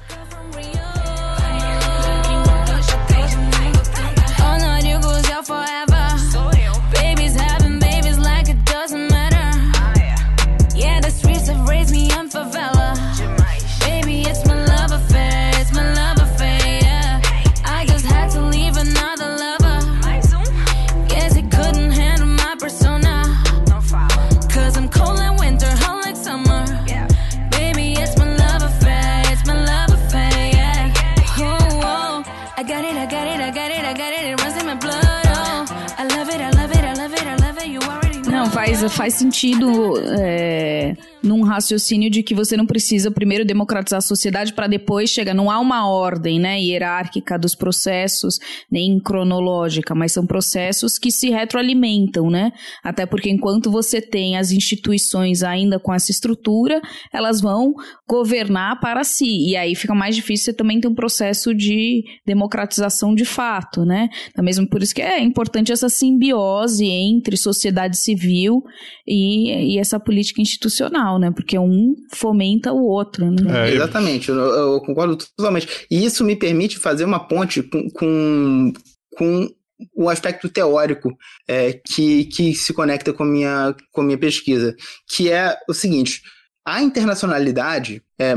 Faz, sentido é, num raciocínio de que você não precisa primeiro democratizar a sociedade para depois chegar. Não há uma ordem, né, hierárquica dos processos, nem cronológica, mas são processos que se retroalimentam, né? Até porque enquanto você tem as instituições ainda com essa estrutura, elas vão governar para si. E aí fica mais difícil você também ter um processo de democratização de fato, né? Então, mesmo por isso que é importante essa simbiose entre sociedade civil e, e essa política institucional, né? Porque um fomenta o outro, né? É, Exatamente, eu, eu concordo totalmente. E isso me permite fazer uma ponte com, com, com o aspecto teórico é, que, que se conecta com a, minha, com a minha pesquisa, que é o seguinte: a internacionalidade é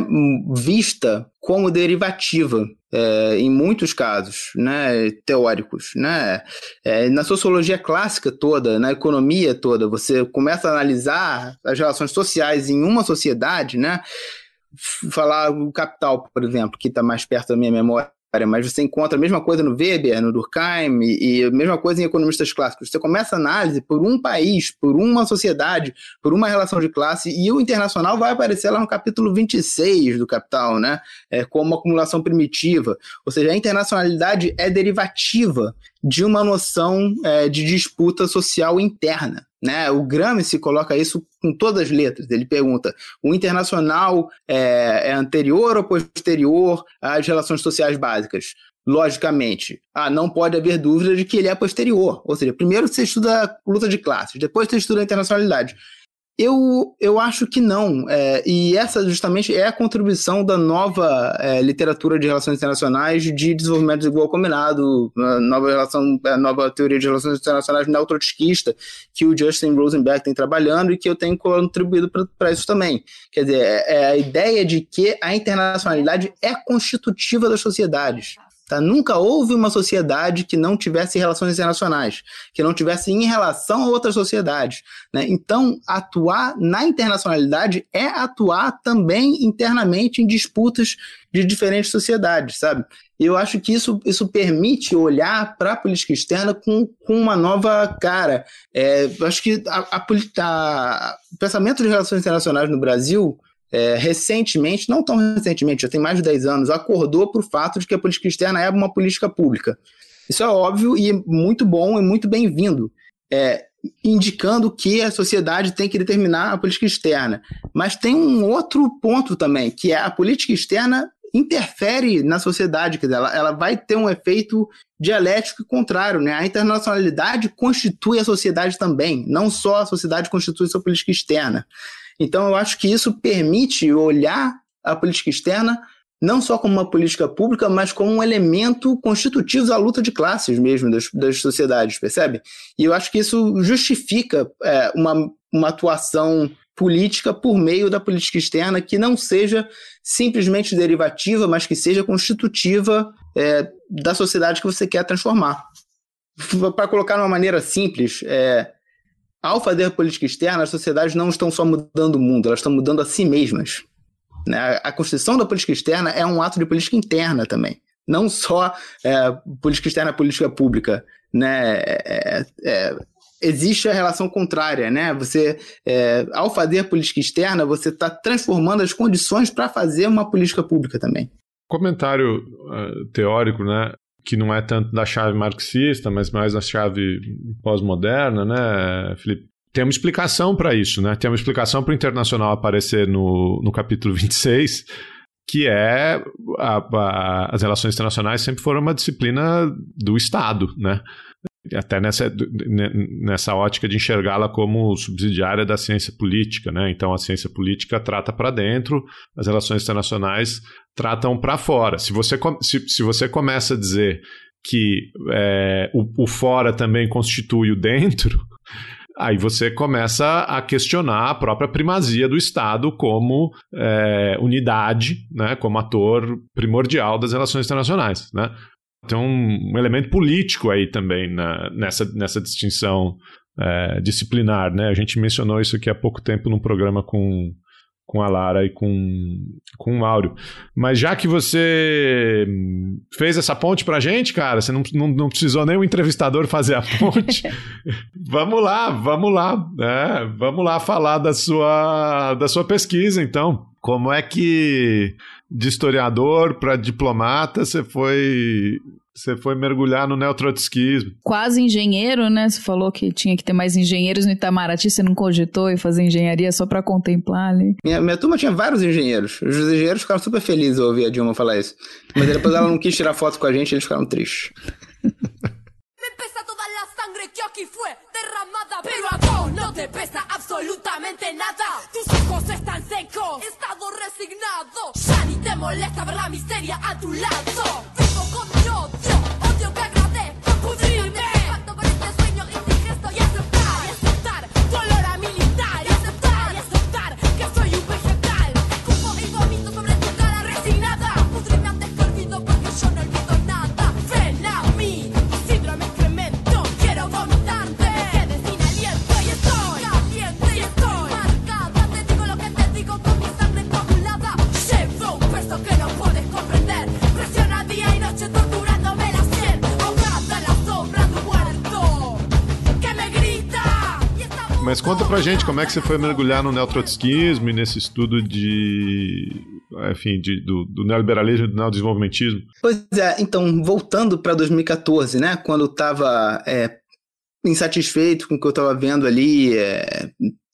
vista como derivativa é, em muitos casos, né, teóricos, né, É, na sociologia clássica toda, na economia toda, você começa a analisar as relações sociais em uma sociedade, né, falar o capital, por exemplo, que está mais perto da minha memória, mas você encontra a mesma coisa no Weber, no Durkheim, e, e a mesma coisa em economistas clássicos. Você começa a análise por um país, por uma sociedade, por uma relação de classe, e o internacional vai aparecer lá no capítulo 26 do Capital, né? É, como acumulação primitiva. Ou seja, a internacionalidade é derivativa de uma noção é, de disputa social interna. Né? O Gramsci coloca isso com todas as letras. Ele pergunta: o internacional é, é anterior ou posterior às relações sociais básicas? Logicamente, ah, não pode haver dúvida de que ele é posterior. Ou seja, primeiro você estuda luta de classes, depois você estuda internacionalidade. Eu, eu acho que não. é, e essa justamente é a contribuição da nova é, literatura de relações internacionais de desenvolvimento desigual combinado, a nova, relação, a nova teoria de relações internacionais neotrotskista, que o Justin Rosenberg tem trabalhando e que eu tenho contribuído para isso também. Quer dizer, é, é a ideia de que a internacionalidade é constitutiva das sociedades. Tá? Nunca houve uma sociedade que não tivesse relações internacionais, que não tivesse em relação a outras sociedades. Né? Então, atuar na internacionalidade é atuar também internamente em disputas de diferentes sociedades, sabe? E eu acho que isso, isso permite olhar para a política externa com, com uma nova cara. É, eu acho que a, a, a- o pensamento de relações internacionais no Brasil é, recentemente, não tão recentemente, já tem mais de 10 anos, acordou para o fato de que a política externa é uma política pública. Isso é óbvio e muito bom e muito bem-vindo, é, indicando que a sociedade tem que determinar a política externa. Mas tem um outro ponto também, que é a política externa interfere na sociedade, quer dizer, ela, ela vai ter um efeito dialético e contrário, né? A internacionalidade constitui a sociedade também, não só a sociedade constitui sua política externa. Então, eu acho que isso permite olhar a política externa não só como uma política pública, mas como um elemento constitutivo da luta de classes mesmo das, das sociedades, percebe? E eu acho que isso justifica é, uma, uma atuação política por meio da política externa que não seja simplesmente derivativa, mas que seja constitutiva é, da sociedade que você quer transformar. Para colocar de uma maneira simples, é, ao fazer política externa, as sociedades não estão só mudando o mundo, elas estão mudando a si mesmas. Né? A, construção da política externa é um ato de política interna também. Não só é, política externa, política pública. Né? É, é, existe a relação contrária. Né? Você, é, ao fazer política externa, você está transformando as condições para fazer uma política pública também. Comentário uh, teórico, né? Que não é tanto da chave marxista, mas mais da chave pós-moderna, né, Felipe? Tem uma explicação para isso, né? Tem uma explicação para o internacional aparecer no, no capítulo 26, que é a, a, as relações internacionais sempre foram uma disciplina do Estado, né? Até nessa, nessa ótica de enxergá-la como subsidiária da ciência política, né? Então a ciência política trata para dentro, as relações internacionais tratam para fora. Se você, se, se você começa a dizer que é, o, o fora também constitui o dentro, aí você começa a questionar a própria primazia do Estado como é, unidade, né, como ator primordial das relações internacionais. Né? Tem um, elemento político aí também na, nessa, nessa distinção é, disciplinar. Né? A gente mencionou isso aqui há pouco tempo num programa com com a Lara e com, com o Mauro. Mas já que você fez essa ponte pra gente, cara, você não, não, não precisou nem o entrevistador fazer a ponte. vamos lá, vamos lá. É, vamos lá falar da sua, da sua pesquisa, então. Como é que de historiador para diplomata você foi você foi mergulhar no neotrotskismo. Quase engenheiro, né? Você falou que tinha que ter mais engenheiros no Itamaraty, você não cogitou e fazer engenharia só pra contemplar ali. Minha, minha turma tinha vários engenheiros. Os engenheiros ficaram super felizes ao ouvir a Dilma falar isso. Mas depois ela não quis tirar foto com a gente, eles ficaram tristes. Derramada, pero a vos no te pesa absolutamente nada. Tus ojos están secos, estado resignado. Ya ni te molesta ver la miseria a tu lado. Vivo con mi odio, odio que agradezco. Mas conta pra gente como é que você foi mergulhar no neotrotskismo e nesse estudo de, enfim, de, do, do neoliberalismo e do neodesenvolvimentismo. Pois é, então, voltando para 2014, né? Quando eu estava insatisfeito com o que eu estava vendo ali, é,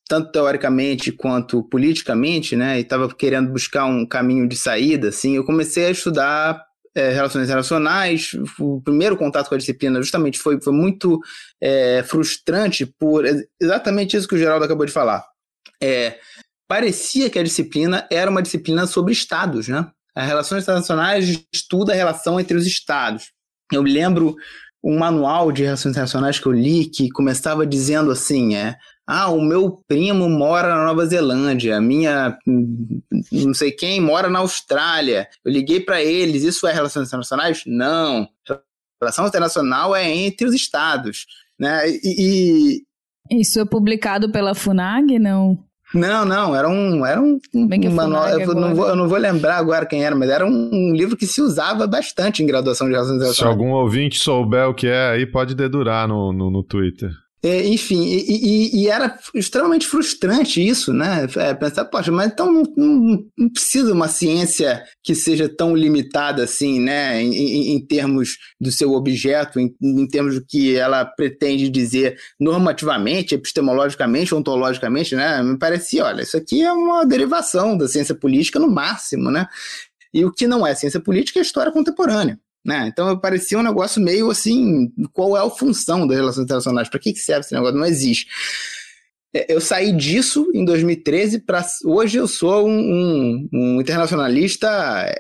tanto teoricamente quanto politicamente, né? E estava querendo buscar um caminho de saída, assim, eu comecei a estudar é, relações internacionais. O primeiro contato com a disciplina justamente foi, foi muito é, frustrante por exatamente isso que o Geraldo acabou de falar. É, parecia que a disciplina era uma disciplina sobre estados, né? As relações internacionais estuda a relação entre os estados. Eu me lembro um manual de relações internacionais que eu li que começava dizendo assim, é, ah, o meu primo mora na Nova Zelândia, a minha não sei quem mora na Austrália. Eu liguei para eles, isso é relações internacionais? Não. Relação internacional é entre os estados, né? E, e Isso é publicado pela FUNAG, não? não, não, era um, era um, Bem que um manual. Eu não, vou, eu não vou lembrar agora quem era, mas era um, um livro que se usava bastante em graduação de relações Se internacionais. algum ouvinte souber o que é, aí pode dedurar no, no, no Twitter. É, enfim, e, e- e era extremamente frustrante isso, né? É, pensar, poxa, mas então não, não- não precisa uma ciência que seja tão limitada assim, né? Em, em- em termos do seu objeto, em, em termos do que ela pretende dizer normativamente, epistemologicamente, ontologicamente, né? Me parecia, olha, isso aqui é uma derivação da ciência política no máximo, né? E o que não é ciência política é história contemporânea. Né? Então parecia um negócio meio assim, qual é a função das relações internacionais? Para que, que serve esse negócio? Não existe. É, Eu saí disso em 2013 para hoje eu sou um, um- um internacionalista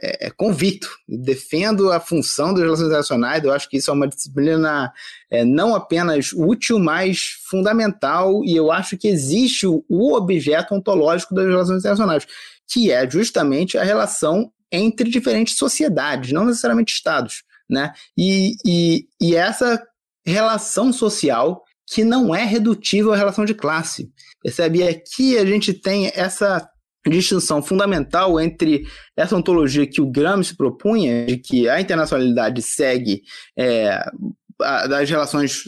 é, é, convicto. Defendo a função das relações internacionais. Eu acho que isso é uma disciplina é, não apenas útil, mas fundamental. E eu acho que existe o, o objeto ontológico das relações internacionais, que é justamente a relação entre diferentes sociedades, não necessariamente estados, né? E, e, e essa relação social que não é redutível à relação de classe, percebe? E aqui a gente tem essa distinção fundamental entre essa ontologia que o Gramsci propunha, de que a internacionalidade segue é, a- das relações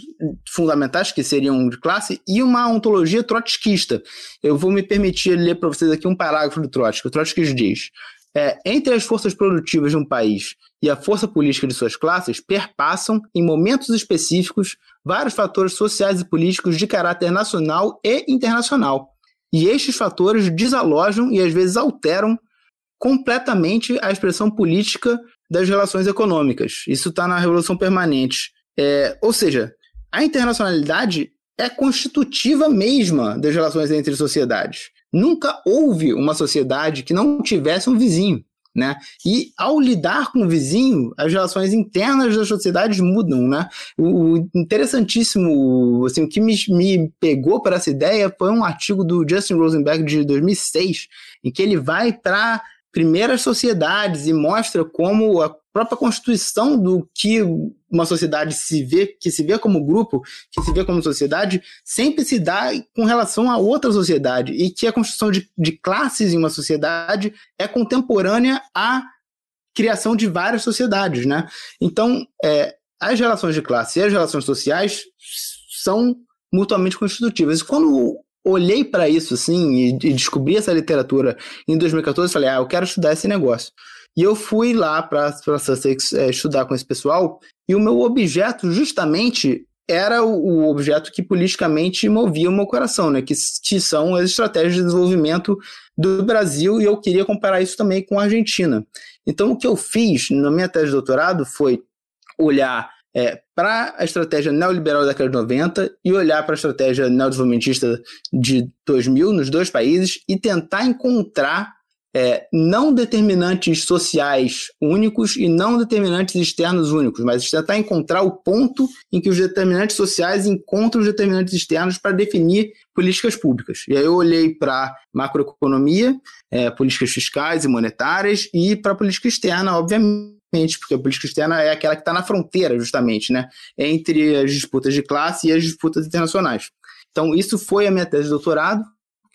fundamentais que seriam de classe e uma ontologia trotskista. Eu vou me permitir ler para vocês aqui um parágrafo do Trotsky. O Trotsky diz: é, entre as forças produtivas de um país e a força política de suas classes perpassam, em momentos específicos, vários fatores sociais e políticos de caráter nacional e internacional. E estes fatores desalojam e às vezes alteram completamente a expressão política das relações econômicas. Isso está na Revolução Permanente. É, ou seja, a internacionalidade é constitutiva mesma das relações entre sociedades. Nunca houve uma sociedade que não tivesse um vizinho. Né? E ao lidar com o vizinho, as relações internas das sociedades mudam. Né? O interessantíssimo, assim, o que me, me pegou para essa ideia foi um artigo do Justin Rosenberg de 2006, em que ele vai para primeiras sociedades e mostra como a, própria constituição do que uma sociedade se vê, que se vê como grupo, que se vê como sociedade, sempre se dá com relação a outra sociedade. E que a construção de, de classes em uma sociedade é contemporânea à criação de várias sociedades, né? Então, é, as relações de classe e as relações sociais são mutuamente constitutivas. E quando olhei para isso assim e, e, descobri essa literatura em 2014, falei, ah, eu quero estudar esse negócio. E eu fui lá para é, estudar com esse pessoal, e o meu objeto justamente era o, o, objeto que politicamente movia o meu coração, né? Que, que são as estratégias de desenvolvimento do Brasil, e eu queria comparar isso também com a Argentina. Então, o que eu fiz na minha tese de doutorado foi olhar é, para a estratégia neoliberal da década de 90 e olhar para a estratégia neodesenvolvimentista de 2000 nos dois países e tentar encontrar é, não determinantes sociais únicos e não determinantes externos únicos, mas tentar encontrar o ponto em que os determinantes sociais encontram os determinantes externos para definir políticas públicas. E aí eu olhei para macroeconomia, é, políticas fiscais e monetárias e para política externa, obviamente porque a política externa é aquela que está na fronteira, justamente, né, entre as disputas de classe e as disputas internacionais. Então, isso foi a minha tese de doutorado,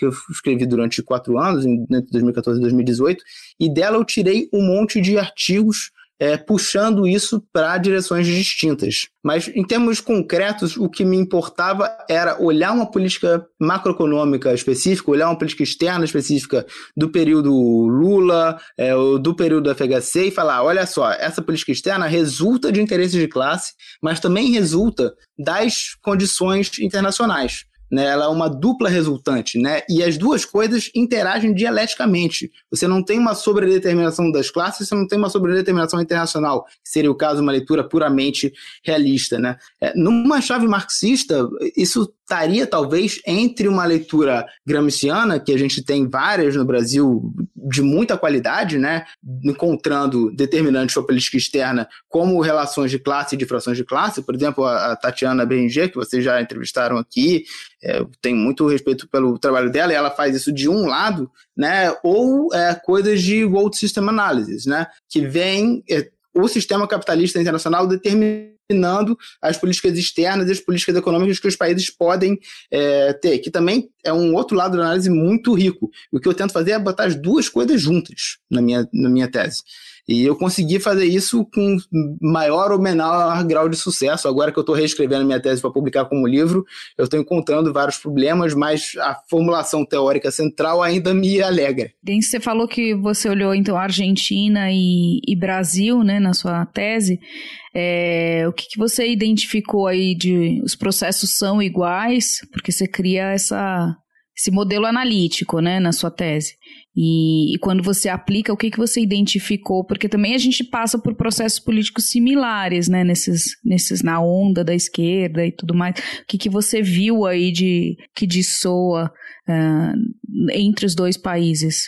que eu escrevi durante quatro anos, entre 2014 e 2018, e dela eu tirei um monte de artigos é, puxando isso para direções distintas. Mas, em termos concretos, o que me importava era olhar uma política macroeconômica específica, olhar uma política externa específica do período Lula, é, do período FHC e falar: olha só, essa política externa resulta de interesses de classe, mas também resulta das condições internacionais né? Ela é uma dupla resultante, né? E as duas coisas interagem dialeticamente. Você não tem uma sobredeterminação das classes, você não tem uma sobredeterminação internacional, que seria o caso de uma leitura puramente realista, né? É, numa chave marxista, isso estaria talvez entre uma leitura gramsciana, que a gente tem várias no Brasil de muita qualidade, né, encontrando determinantes para a política externa como relações de classe e difrações de classe, por exemplo, a, Tatiana Berenger, que vocês já entrevistaram aqui, é, eu tenho muito respeito pelo trabalho dela, e ela faz isso de um lado, né, ou é, coisas de World System Analysis, né, que vem é, o sistema capitalista internacional determina determinando as políticas externas e as políticas econômicas que os países podem é, ter, que também é um outro lado da análise muito rico. O que eu tento fazer é botar as duas coisas juntas na minha, na minha tese. E eu consegui fazer isso com maior ou menor grau de sucesso. Agora que eu estou reescrevendo minha tese para publicar como livro, eu estou encontrando vários problemas, mas a formulação teórica central ainda me alegra. Bem, você falou que você olhou então Argentina e, e Brasil, né, na sua tese. É, o que, que, você identificou aí de os processos são iguais? Porque você cria essa, esse modelo analítico, né, na sua tese. E, e, quando você aplica, o que, que você identificou? Porque também a gente passa por processos políticos similares, né? Nesses, nesses na onda da esquerda e tudo mais. O que, que você viu aí de que dissoa uh, entre os dois países?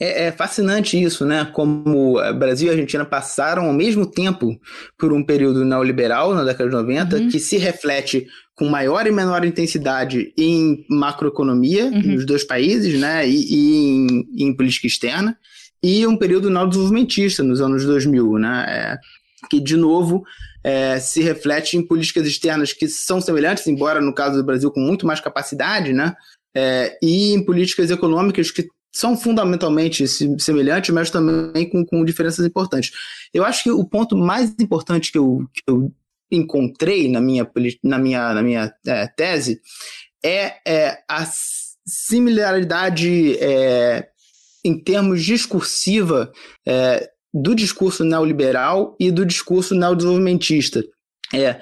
É, é, fascinante isso, né? Como Brasil e Argentina passaram ao mesmo tempo por um período neoliberal na década de 90, uhum. que se reflete com maior e menor intensidade em macroeconomia uhum. nos dois países, né? E, e em, em, política externa, e um período neodesenvolvimentista nos anos 2000, né? É, que, de novo, é, se reflete em políticas externas que são semelhantes, embora no caso do Brasil com muito mais capacidade, né? É, e em políticas econômicas que são fundamentalmente semelhantes, mas também com, com diferenças importantes. Eu acho que o ponto mais importante que eu, que eu encontrei na minha, na minha, na minha é, tese é, é, a similaridade é, em termos discursiva é, do discurso neoliberal e do discurso neodesenvolvimentista. É,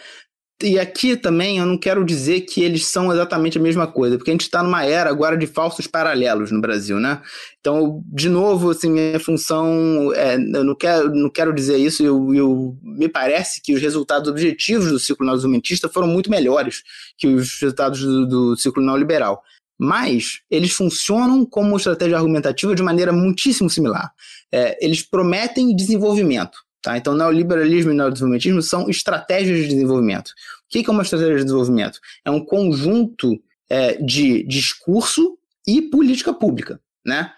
e aqui também eu não quero dizer que eles são exatamente a mesma coisa, porque a gente está numa era agora de falsos paralelos no Brasil, né? Então, de novo, assim, minha função, é, eu não quero, não quero dizer isso, eu, eu, me parece que os resultados objetivos do ciclo neodesenvolvimentista foram muito melhores que os resultados do, do ciclo neoliberal. Mas eles funcionam como estratégia argumentativa de maneira muitíssimo similar. É, eles prometem desenvolvimento, Tá? Então, neoliberalismo e neodesenvolvimentismo são estratégias de desenvolvimento. O que é uma estratégia de desenvolvimento? É um conjunto é, de discurso e política pública. Né?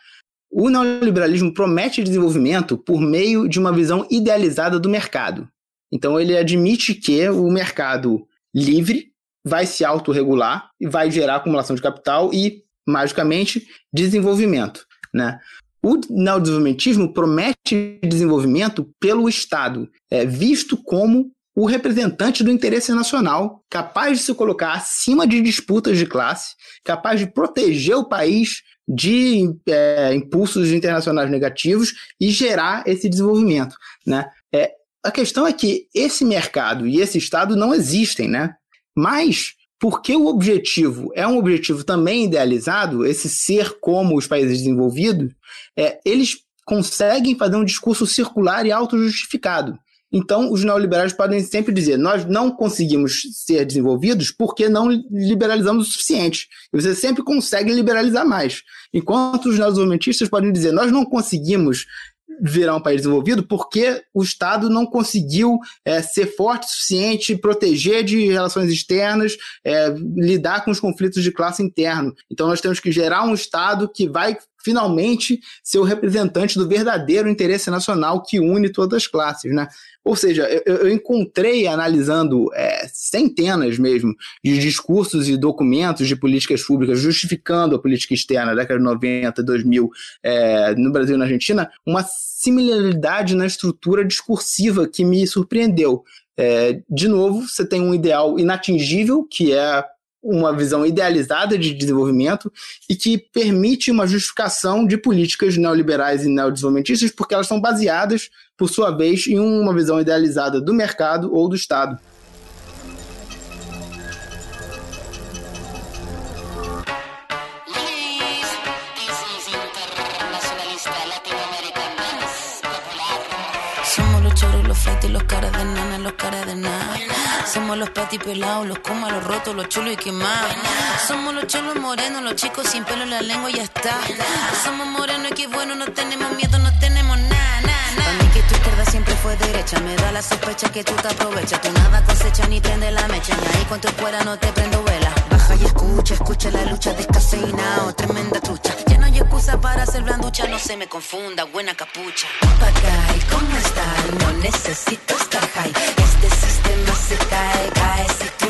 o neoliberalismo promete desenvolvimento por meio de uma visão idealizada do mercado. Então, ele admite que o mercado livre vai se autorregular e vai gerar acumulação de capital e, magicamente, desenvolvimento. Né? O neodesenvolvimentismo promete desenvolvimento pelo Estado, é, visto como o representante do interesse nacional, capaz de se colocar acima de disputas de classe, capaz de proteger o país de é, impulsos internacionais negativos e gerar esse desenvolvimento. Né? É, a questão é que esse mercado e esse Estado não existem, né? mas porque o objetivo é um objetivo também idealizado, esse ser como os países desenvolvidos, é, eles conseguem fazer um discurso circular e autojustificado. Então, os neoliberais podem sempre dizer: nós não conseguimos ser desenvolvidos porque não liberalizamos o suficiente. E você sempre consegue liberalizar mais. Enquanto os neodesenvolvimentistas podem dizer: nós não conseguimos virar um país desenvolvido porque o Estado não conseguiu é, ser forte o suficiente, proteger de relações externas, é, lidar com os conflitos de classe interno. Então nós temos que gerar um Estado que vai finalmente ser o representante do verdadeiro interesse nacional que une todas as classes, né? Ou seja, eu, eu encontrei analisando é, centenas mesmo de discursos e documentos de políticas públicas justificando a política externa da década de 90, 2000 é, no Brasil e na Argentina, uma similaridade na estrutura discursiva que me surpreendeu. É, de novo, você tem um ideal inatingível, que é uma visão idealizada de desenvolvimento e que permite uma justificação de políticas neoliberais e neodesenvolvimentistas, porque elas são baseadas, por sua vez, em uma visão idealizada do mercado ou do Estado. Somos los patis pelados, los comas, los rotos, los chulos y quemados. Somos los cholos morenos, los chicos sin pelo en la lengua y ya está. Somos morenos y qué bueno, no tenemos miedo, no tenemos nada, nada, mí que tu izquierda siempre fue derecha, me da la sospecha que tú te aprovechas. Tú nada cosecha ni prende la mecha, ni ahí con escuela no te prendo vela. Y escucha, escucha la lucha descafeinado, tremenda trucha. Ya no hay excusa para hacer blanducha, no se me confunda, buena capucha. ¿cómo estás? No necesito estar high. Este sistema se cae, cae si tú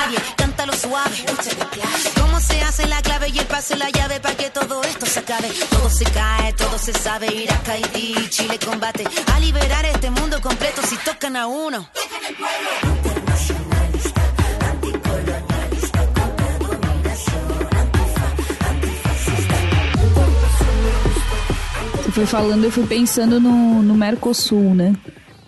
nadie. Cántalo suave. ¿Cómo se hace la clave y el paso y la llave para que todo esto se acabe? Todo se cae, todo se sabe. Irak, Haití, Chile combate. A liberar este mundo completo si tocan a uno. Você foi falando, eu fui pensando no, no Mercosul, né?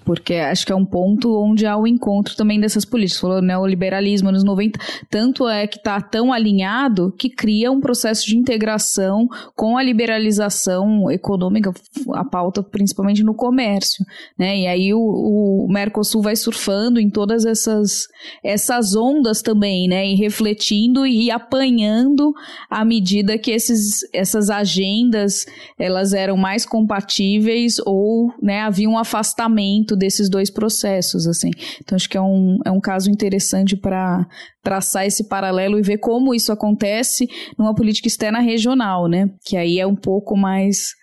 Porque acho que é um ponto onde há o encontro também dessas políticas. Falou neoliberalismo anos 90, tanto é que está tão alinhado que cria um processo de integração com a liberalização econômica, a pauta principalmente no comércio. Né? E aí o, o Mercosul vai surfando em todas essas, essas ondas também, né? E refletindo e apanhando à medida que esses, essas agendas elas eram mais compatíveis ou né, havia um afastamento desses dois processos, assim. Então acho que é um, é um caso interessante para traçar esse paralelo e ver como isso acontece numa política externa regional, né? Que aí é um pouco mais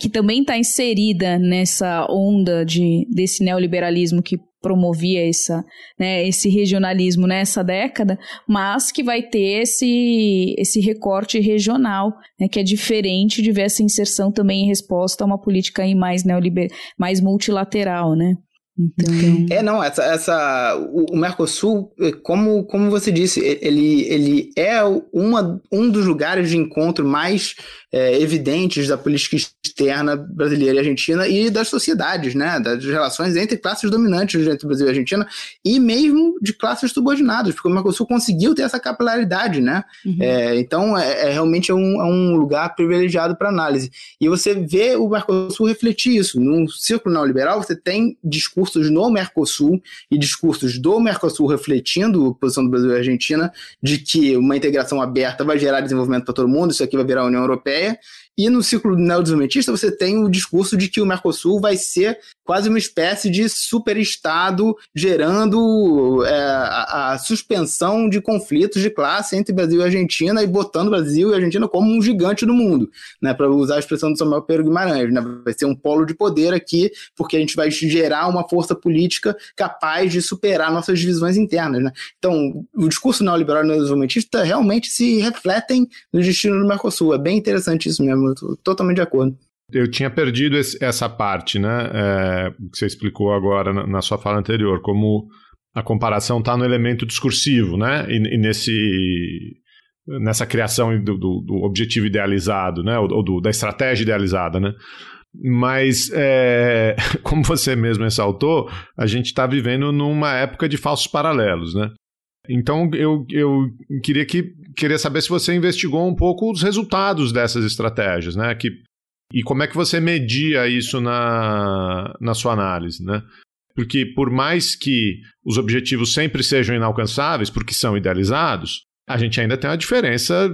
que também está inserida nessa onda de desse neoliberalismo que promovia essa, né, esse regionalismo nessa década, mas que vai ter esse, esse recorte regional, né, que é diferente de ver essa inserção também em resposta a uma política aí mais neoliber, mais multilateral, né? Então... É, não, essa, essa, o, o Mercosul, como, como você disse, ele, ele é uma, um dos lugares de encontro mais é, evidentes da política externa brasileira e argentina e das sociedades, né, das relações entre classes dominantes entre Brasil e Argentina e mesmo de classes subordinadas, porque o Mercosul conseguiu ter essa capilaridade, né, uhum. é, então é, é, realmente é um, é um lugar privilegiado para análise. E você vê o Mercosul refletir isso. No círculo neoliberal você tem discurso discursos no Mercosul e discursos do Mercosul refletindo a posição do Brasil e Argentina de que uma integração aberta vai gerar desenvolvimento para todo mundo, isso aqui vai virar a União Europeia. E no ciclo neodesenvolvimentista você tem o discurso de que o Mercosul vai ser quase uma espécie de superestado gerando é, a, a, suspensão de conflitos de classe entre Brasil e Argentina e botando Brasil e Argentina como um gigante do mundo, né, para usar a expressão do Samuel Pedro Guimarães, né, vai ser um polo de poder aqui, porque a gente vai gerar uma força política capaz de superar nossas divisões internas, né? Então, o discurso neoliberal e neodesenvolvimentista realmente se refletem no destino do Mercosul, é bem interessante isso mesmo, eu tô totalmente de acordo. Eu tinha perdido esse, essa parte, né? É, que você explicou agora na, na, sua fala anterior, como a comparação está no elemento discursivo, né? E, e, nesse nessa criação do, do, do objetivo idealizado, né? Ou, ou do, da estratégia idealizada, né? Mas, é, como você mesmo ressaltou, a gente está vivendo numa época de falsos paralelos, né? Então, eu, eu queria, que, queria saber se você investigou um pouco os resultados dessas estratégias, né? Que e como é que você media isso na, na sua análise, né? Porque por mais que os objetivos sempre sejam inalcançáveis, porque são idealizados, a gente ainda tem uma diferença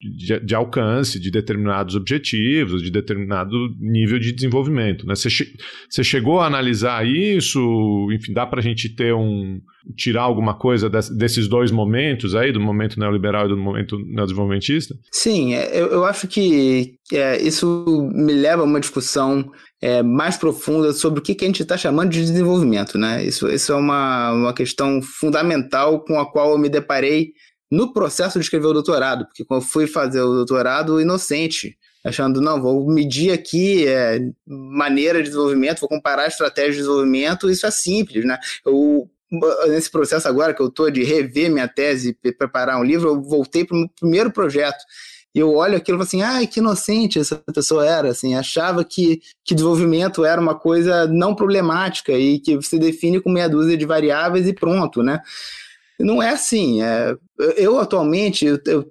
de, de, alcance de determinados objetivos, de determinado nível de desenvolvimento. Né? Você, che você chegou a analisar isso? Enfim, dá para a gente ter um tirar alguma coisa desses dois momentos aí, do momento neoliberal e do momento neodesenvolvimentista? Sim, é, eu, eu acho que é, isso me leva a uma discussão é, mais profunda sobre o que, que a gente está chamando de desenvolvimento. Né? Isso, isso é uma, uma questão fundamental com a qual eu me deparei no processo de escrever o doutorado, porque quando eu fui fazer o doutorado inocente, achando, não, vou medir aqui é, maneira de desenvolvimento, vou comparar estratégias de desenvolvimento, isso é simples, né? Eu, nesse processo agora que eu estou de rever minha tese e preparar um livro, eu voltei para o primeiro projeto, e eu olho aquilo e falo assim, ai, que inocente essa pessoa era, assim, achava que, que desenvolvimento era uma coisa não problemática e que você define com meia dúzia de variáveis e pronto, né? Não é assim. É, eu, atualmente, eu, eu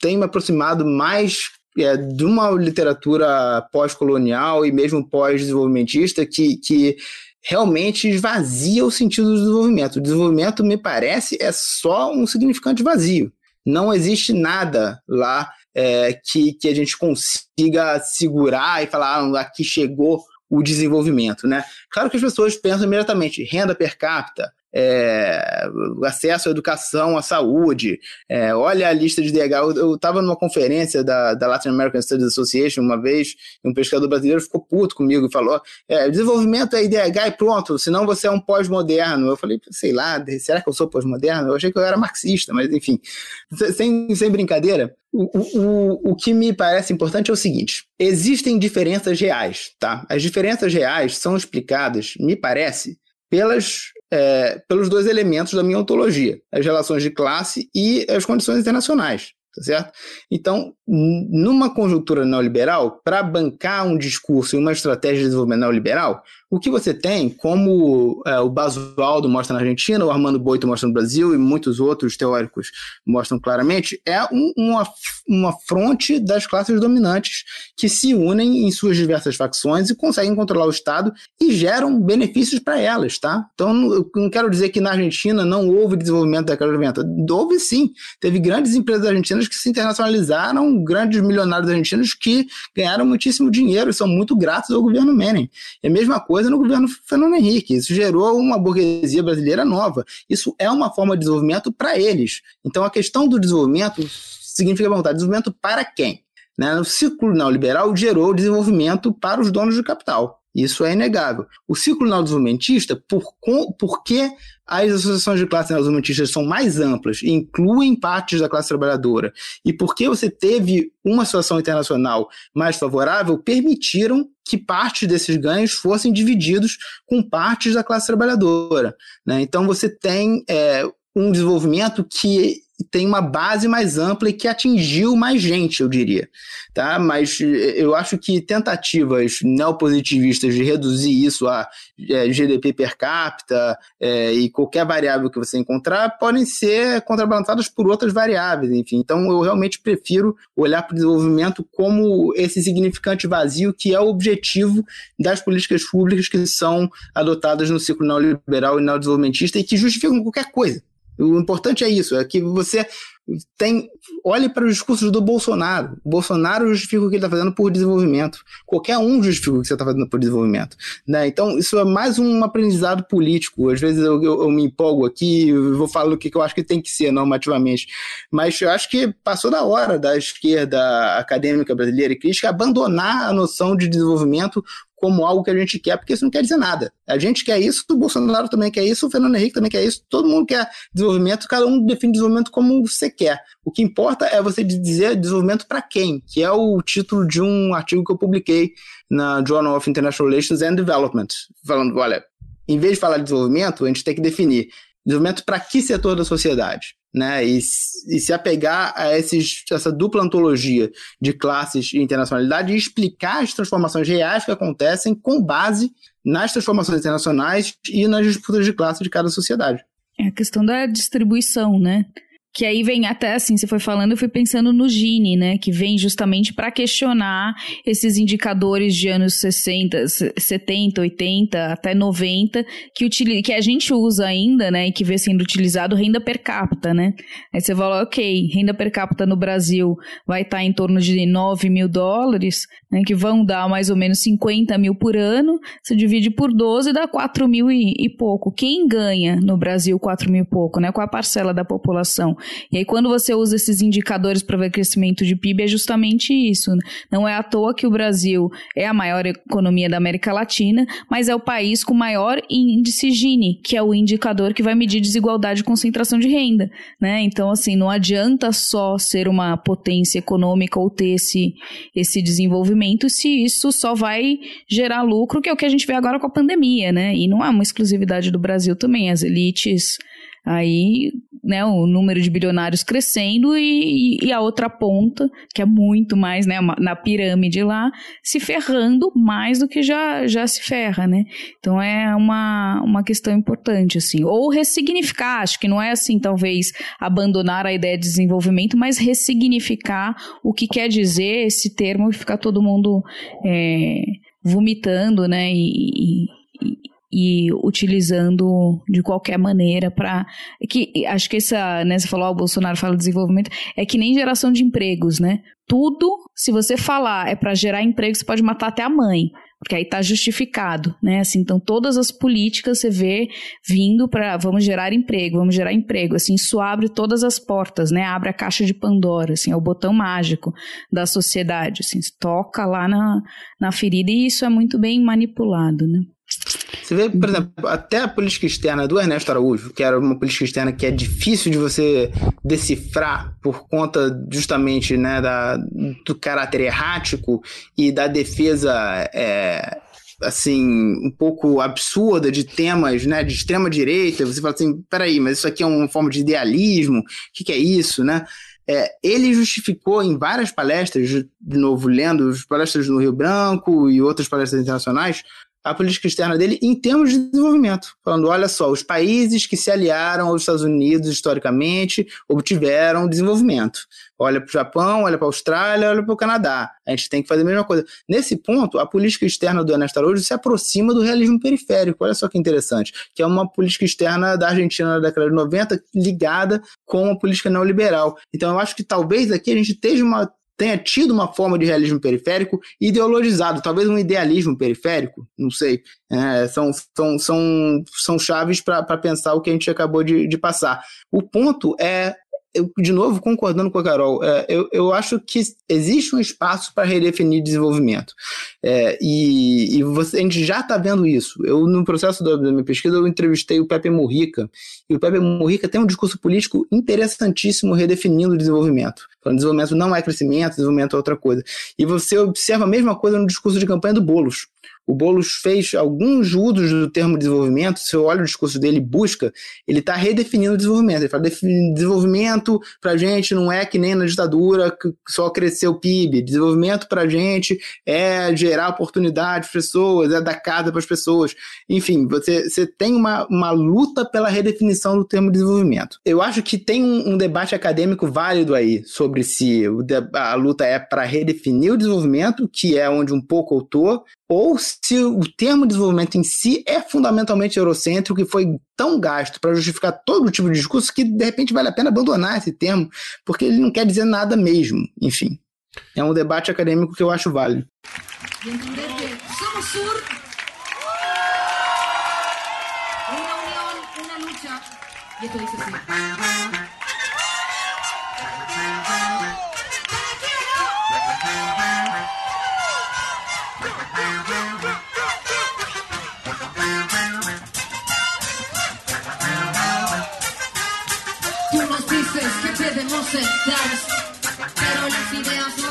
tenho me aproximado mais é, de uma literatura pós-colonial e mesmo pós-desenvolvimentista que, que realmente esvazia o sentido do desenvolvimento. O desenvolvimento, me parece, é só um significante vazio. Não existe nada lá é, que, que a gente consiga segurar e falar, ah, aqui chegou o desenvolvimento, né? Claro que as pessoas pensam imediatamente renda per capita, é, acesso à educação, à saúde. É, olha a lista de DH. Eu estava numa conferência da, da Latin American Studies Association uma vez, e um pesquisador brasileiro ficou puto comigo e falou: é, desenvolvimento é IDH e pronto, senão você é um pós-moderno. Eu falei, sei lá, será que eu sou pós-moderno? Eu achei que eu era marxista, mas enfim, sem, sem brincadeira. O, o, o que me parece importante é o seguinte: existem diferenças reais, tá? As diferenças reais são explicadas, me parece, pelas é, pelos dois elementos da minha ontologia, as relações de classe e as condições internacionais tá certo? Então, numa conjuntura neoliberal, para bancar um discurso e uma estratégia de desenvolvimento neoliberal, o que você tem, como é, o Basualdo mostra na Argentina, o Armando Boito mostra no Brasil e muitos outros teóricos mostram claramente, é um, uma, uma fronte das classes dominantes que se unem em suas diversas facções e conseguem controlar o Estado e geram benefícios para elas, tá? Então, eu não quero dizer que na Argentina não houve desenvolvimento daquela década de 90. Houve sim. Teve grandes empresas argentinas que se internacionalizaram, grandes milionários argentinos que ganharam muitíssimo dinheiro e são muito gratos ao governo Menem. É a mesma coisa no governo Fernando Henrique. Isso gerou uma burguesia brasileira nova. Isso é uma forma de desenvolvimento para eles. Então, a questão do desenvolvimento significa perguntar: desenvolvimento para quem? Né? O ciclo neoliberal gerou desenvolvimento para os donos de capital. Isso é inegável. O ciclo neodesenvolvimentista, por, por que as associações de classe neodesenvolvimentistas são mais amplas incluem partes da classe trabalhadora, e porque você teve uma situação internacional mais favorável, permitiram que parte desses ganhos fossem divididos com partes da classe trabalhadora. Né? Então você tem é, um desenvolvimento que tem uma base mais ampla e que atingiu mais gente, eu diria. Tá? Mas eu acho que tentativas neopositivistas de reduzir isso a é, GDP per capita é, e qualquer variável que você encontrar podem ser contrabalançadas por outras variáveis, enfim. Então eu realmente prefiro olhar para o desenvolvimento como esse significante vazio que é o objetivo das políticas públicas que são adotadas no ciclo neoliberal e neodesenvolvimentista e que justificam qualquer coisa. O importante é isso, é que você tem. Olhe para os discursos do Bolsonaro. O Bolsonaro justifica o que ele está fazendo por desenvolvimento. Qualquer um justifica o que você está fazendo por desenvolvimento. Né? Então, isso é mais um aprendizado político. Às vezes eu, eu, eu me empolgo aqui, vou falar o que eu acho que tem que ser normativamente. Mas eu acho que passou da hora da esquerda acadêmica brasileira e crítica abandonar a noção de desenvolvimento como algo que a gente quer, porque isso não quer dizer nada. A gente quer isso, o Bolsonaro também quer isso, o Fernando Henrique também quer isso, todo mundo quer desenvolvimento, cada um define desenvolvimento como você quer. O que importa é você dizer desenvolvimento para quem, que é o título de um artigo que eu publiquei na Journal of International Relations and Development, falando, olha, em vez de falar de desenvolvimento, a gente tem que definir desenvolvimento para que setor da sociedade? Né, e, e, se apegar a esses, essa dupla antologia de classes e internacionalidade e explicar as transformações reais que acontecem com base nas transformações internacionais e nas disputas de classe de cada sociedade. É a questão da distribuição, né? Que aí vem até assim, você foi falando, eu fui pensando no Gini, né? Que vem justamente para questionar esses indicadores de anos 60, 70, 80, até 90, que, utiliza, que a gente usa ainda, né? E que vê sendo utilizado renda per capita, né? Aí você fala, ok, renda per capita no Brasil vai estar tá em torno de 9 mil dólares, né? Que vão dar mais ou menos 50 mil por ano. Você divide por 12, dá 4 mil e, e pouco. Quem ganha no Brasil 4 mil e pouco, né? Qual a parcela da população? E aí, quando você usa esses indicadores para ver crescimento de PIB, é justamente isso. Não é à toa que o Brasil é a maior economia da América Latina, mas é o país com maior índice Gini, que é o indicador que vai medir desigualdade e concentração de renda. Né? Então, assim, não adianta só ser uma potência econômica ou ter esse, esse desenvolvimento se isso só vai gerar lucro, que é o que a gente vê agora com a pandemia, né? E não é uma exclusividade do Brasil também. As elites Aí, né, o número de bilionários crescendo e, e, a outra ponta, que é muito mais, né, na pirâmide lá, se ferrando mais do que já, já se ferra, né? Então é uma, uma questão importante, assim. Ou ressignificar, acho que não é assim, talvez, abandonar a ideia de desenvolvimento, mas ressignificar o que quer dizer esse termo e ficar todo mundo é, vomitando, né, e, e e utilizando de qualquer maneira para que acho que essa, né, você falou, o Bolsonaro fala de desenvolvimento, é que nem geração de empregos, né? Tudo, se você falar é para gerar emprego, você pode matar até a mãe, porque aí tá justificado, né? Assim, então todas as políticas você vê vindo para vamos gerar emprego, vamos gerar emprego, assim, isso abre todas as portas, né? Abre a caixa de Pandora, assim, é o botão mágico da sociedade, assim, toca lá na, na ferida e isso é muito bem manipulado, né? Você vê, por exemplo, até a política externa do Ernesto Araújo, que era uma política externa que é difícil de você decifrar por conta justamente né, da, do caráter errático e da defesa é, assim, um pouco absurda de temas né, de extrema direita. Você fala assim, peraí, mas isso aqui é uma forma de idealismo? O que, que é isso, né? É, ele justificou em várias palestras, de novo, lendo as palestras no Rio Branco e outras palestras internacionais, a política externa dele em termos de desenvolvimento, falando: olha só, os países que se aliaram aos Estados Unidos historicamente obtiveram desenvolvimento. Olha para o Japão, olha para a Austrália, olha para o Canadá. A gente tem que fazer a mesma coisa. Nesse ponto, a política externa do Ernesto Araújo se aproxima do realismo periférico. Olha só que interessante. Que é uma política externa da Argentina na década de 90 ligada com a política neoliberal. Então, eu acho que talvez aqui a gente esteja uma tenha tido uma forma de realismo periférico ideologizado, talvez um idealismo periférico, não sei. É, são, são, são, são chaves para pensar o que a gente acabou de, de passar. O ponto é eu, de novo, concordando com a Carol, é, eu, eu acho que existe um espaço para redefinir desenvolvimento. É, e, e você, a gente já está vendo isso. Eu, no processo da, da, minha pesquisa, eu entrevistei o Pepe Murrica, e o Pepe Murrica tem um discurso político interessantíssimo redefinindo o desenvolvimento. Falando, desenvolvimento não é crescimento, desenvolvimento é outra coisa. E você observa a mesma coisa no discurso de campanha do Boulos. O Boulos fez alguns usos do termo desenvolvimento, se eu olho o discurso dele busca, ele está redefinindo o desenvolvimento. Ele fala, desenvolvimento para gente não é que nem na ditadura, que só cresceu o PIB. Desenvolvimento para gente é gerar oportunidade para as pessoas, é dar casa para as pessoas. Enfim, você, você tem uma, uma luta pela redefinição do termo desenvolvimento. Eu acho que tem um, um debate acadêmico válido aí sobre se a luta é para redefinir o desenvolvimento, que é onde um pouco eu tô, ou se o termo desenvolvimento em si é fundamentalmente eurocêntrico e foi tão gasto para justificar todo tipo de discurso que de repente vale a pena abandonar esse termo, porque ele não quer dizer nada mesmo. Enfim, é um debate acadêmico que eu acho válido. pero las ideas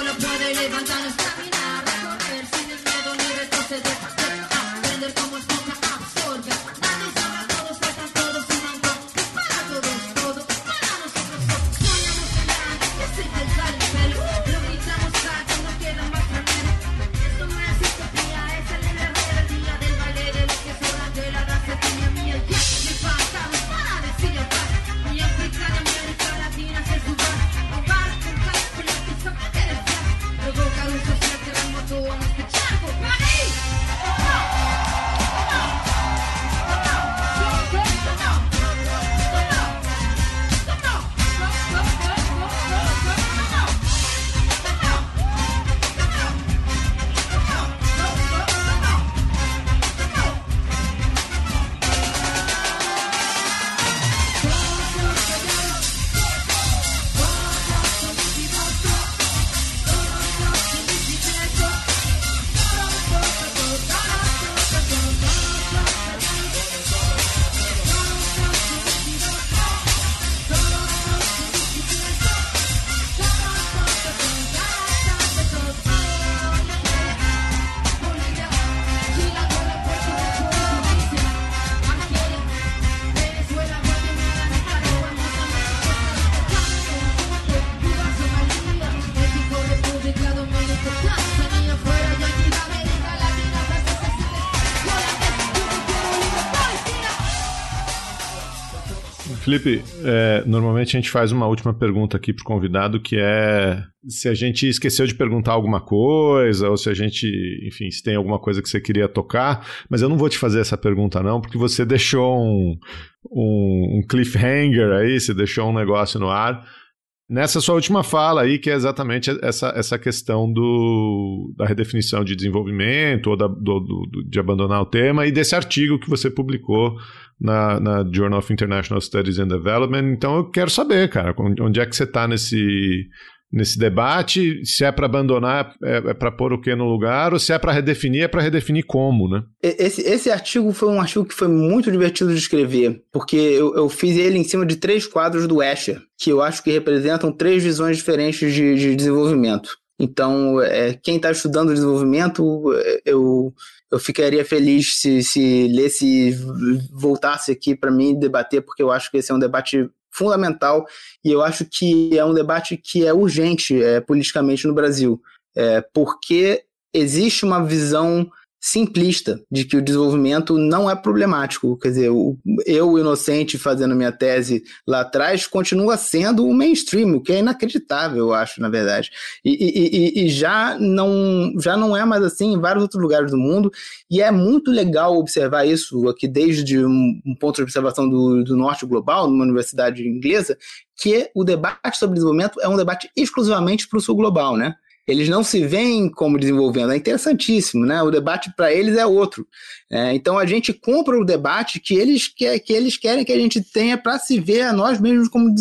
Felipe, é, normalmente a gente faz uma última pergunta aqui pro convidado, que é se a gente esqueceu de perguntar alguma coisa, ou se a gente, enfim, se tem alguma coisa que você queria tocar, mas eu não vou te fazer essa pergunta não, porque você deixou um, um, um cliffhanger aí, você deixou um negócio no ar. Nessa sua última fala aí, que é exatamente essa, essa questão do, da redefinição de desenvolvimento, ou da, do, do, de abandonar o tema, e desse artigo que você publicou na, na Journal of International Studies and Development. Então eu quero saber, cara, onde é que você está nesse, nesse debate? Se é para abandonar, é, é para pôr o que no lugar, ou se é para redefinir, é para redefinir como, né? Esse, esse artigo foi um artigo que foi muito divertido de escrever, porque eu, eu fiz ele em cima de três quadros do Escher, que eu acho que representam três visões diferentes de, de desenvolvimento. Então, é, quem está estudando desenvolvimento, eu, eu ficaria feliz se, se lesse, voltasse aqui para mim debater, porque eu acho que esse é um debate fundamental e eu acho que é um debate que é urgente é, politicamente no Brasil, é, porque existe uma visão simplista de que o desenvolvimento não é problemático. Quer dizer, eu, inocente, fazendo minha tese lá atrás, continua sendo o mainstream, o que é inacreditável, eu acho, na verdade. E, e, e, já, não, já não é mais assim em vários outros lugares do mundo, e é muito legal observar isso aqui desde um, ponto de observação do, do norte global, numa universidade inglesa, que o debate sobre desenvolvimento é um debate exclusivamente para o sul global, né? Eles não se veem como desenvolvendo. É interessantíssimo, né? O debate para eles é outro. É, então a gente compra o debate que eles, que, eles querem que a gente tenha para se ver a nós mesmos como,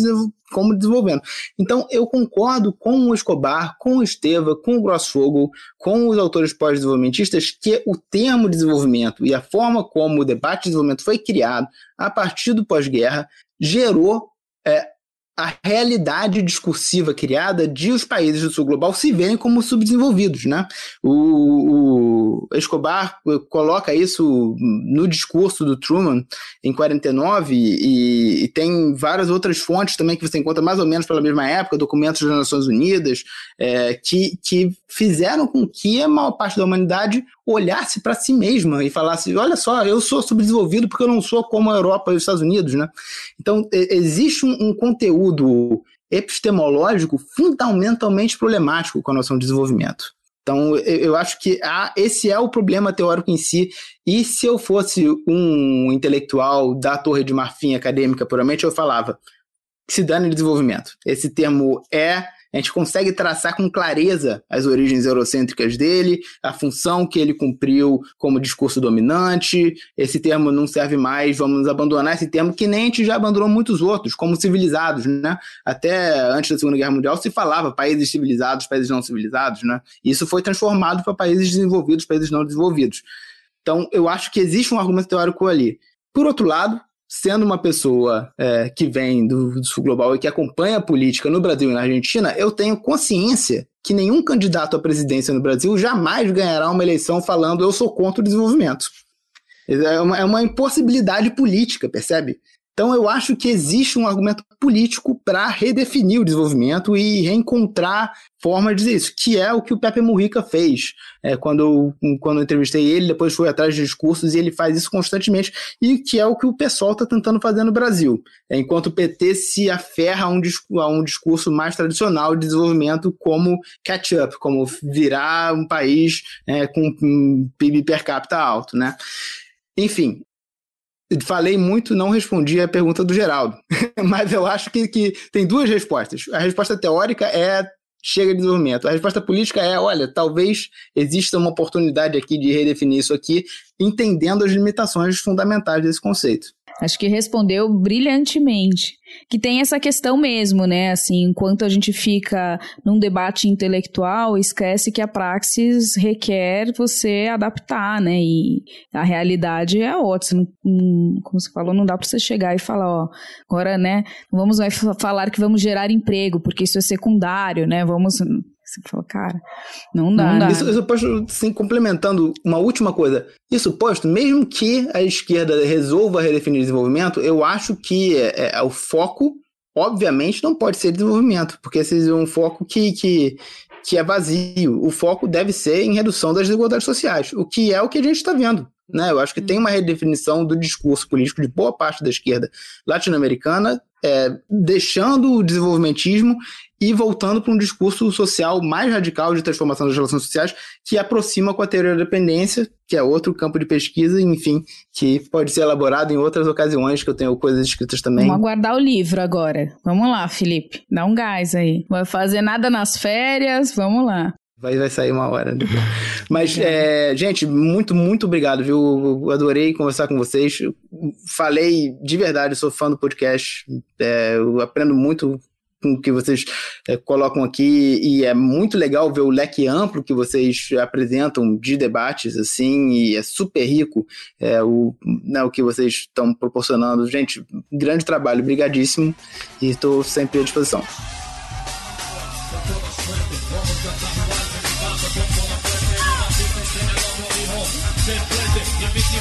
como desenvolvendo. Então eu concordo com o Escobar, com o Esteva, com o Grossfogel, com os autores pós-desenvolvimentistas que o termo desenvolvimento e a forma como o debate de desenvolvimento foi criado a partir do pós-guerra gerou é, a realidade discursiva criada de os países do sul global se verem como subdesenvolvidos, né? O, o Escobar coloca isso no discurso do Truman em 49 e, e, tem várias outras fontes também que você encontra mais ou menos pela mesma época, documentos das Nações Unidas, é, que, que fizeram com que a maior parte da humanidade olhasse para si mesma e falasse: olha só, eu sou subdesenvolvido porque eu não sou como a Europa e os Estados Unidos, né? Então, existe um, um conteúdo epistemológico fundamentalmente problemático com a noção de desenvolvimento. Então, eu acho que ah, esse é o problema teórico em si. E se eu fosse um intelectual da Torre de Marfim acadêmica puramente, eu falava: se dane desenvolvimento. Esse termo é a gente consegue traçar com clareza as origens eurocêntricas dele, a função que ele cumpriu como discurso dominante. Esse termo não serve mais, vamos abandonar esse termo, que nem a gente já abandonou muitos outros, como civilizados, né? Até antes da Segunda Guerra Mundial se falava países civilizados, países não civilizados, né? Isso foi transformado para países desenvolvidos, países não desenvolvidos. Então, eu acho que existe um argumento teórico ali. Por outro lado, sendo uma pessoa é, que vem do, do Sul Global e que acompanha a política no Brasil e na Argentina, eu tenho consciência que nenhum candidato à presidência no Brasil jamais ganhará uma eleição falando eu sou contra o desenvolvimento. É uma, é uma impossibilidade política, percebe? Então eu acho que existe um argumento político para redefinir o desenvolvimento e reencontrar formas de dizer isso, que é o que o Pepe Mujica fez. É, quando, quando eu entrevistei ele, depois fui atrás de discursos e ele faz isso constantemente, e que é o que o pessoal está tentando fazer no Brasil. É, enquanto o PT se aferra a um, a um discurso mais tradicional de desenvolvimento como catch-up, como virar um país é, com um PIB per capita alto. Né? Enfim, falei muito, não respondi a pergunta do Geraldo. Mas eu acho que, que tem duas respostas. A resposta teórica é chega de desenvolvimento. A resposta política é, olha, talvez exista uma oportunidade aqui de redefinir isso aqui, entendendo as limitações fundamentais desse conceito. Acho que respondeu brilhantemente. Que tem essa questão mesmo, né? Assim, enquanto a gente fica num debate intelectual, esquece que a praxis requer você adaptar, né? E a realidade é outra. Como você falou, não dá para você chegar e falar, ó, agora, né? Vamos falar que vamos gerar emprego, porque isso é secundário, né? Vamos você fala, cara, não dá. Não dá. Isso, isso posto, assim, complementando uma última coisa. Isso posto, mesmo que a esquerda resolva redefinir desenvolvimento, eu acho que é, é, o foco, obviamente, não pode ser desenvolvimento, porque esse é um foco que, que, que é vazio. O foco deve ser em redução das desigualdades sociais, o que é o que a gente está vendo. Né? Eu acho que tem uma redefinição do discurso político de boa parte da esquerda latino-americana, é, deixando o desenvolvimentismo e voltando para um discurso social mais radical de transformação das relações sociais, que aproxima com a teoria da dependência, que é outro campo de pesquisa, enfim, que pode ser elaborado em outras ocasiões, que eu tenho coisas escritas também. Vamos aguardar o livro agora. Vamos lá, Felipe. Dá um gás aí. Vai fazer nada nas férias, vamos lá. Vai, vai sair uma hora. Mas, é, gente, muito, muito obrigado, viu? Eu adorei conversar com vocês. Falei de verdade, sou fã do podcast. É, eu aprendo muito com o que vocês é, colocam aqui e é muito legal ver o leque amplo que vocês apresentam de debates, assim, e é super rico é, o, né, o que vocês estão proporcionando. Gente, grande trabalho, brigadíssimo e estou sempre à disposição.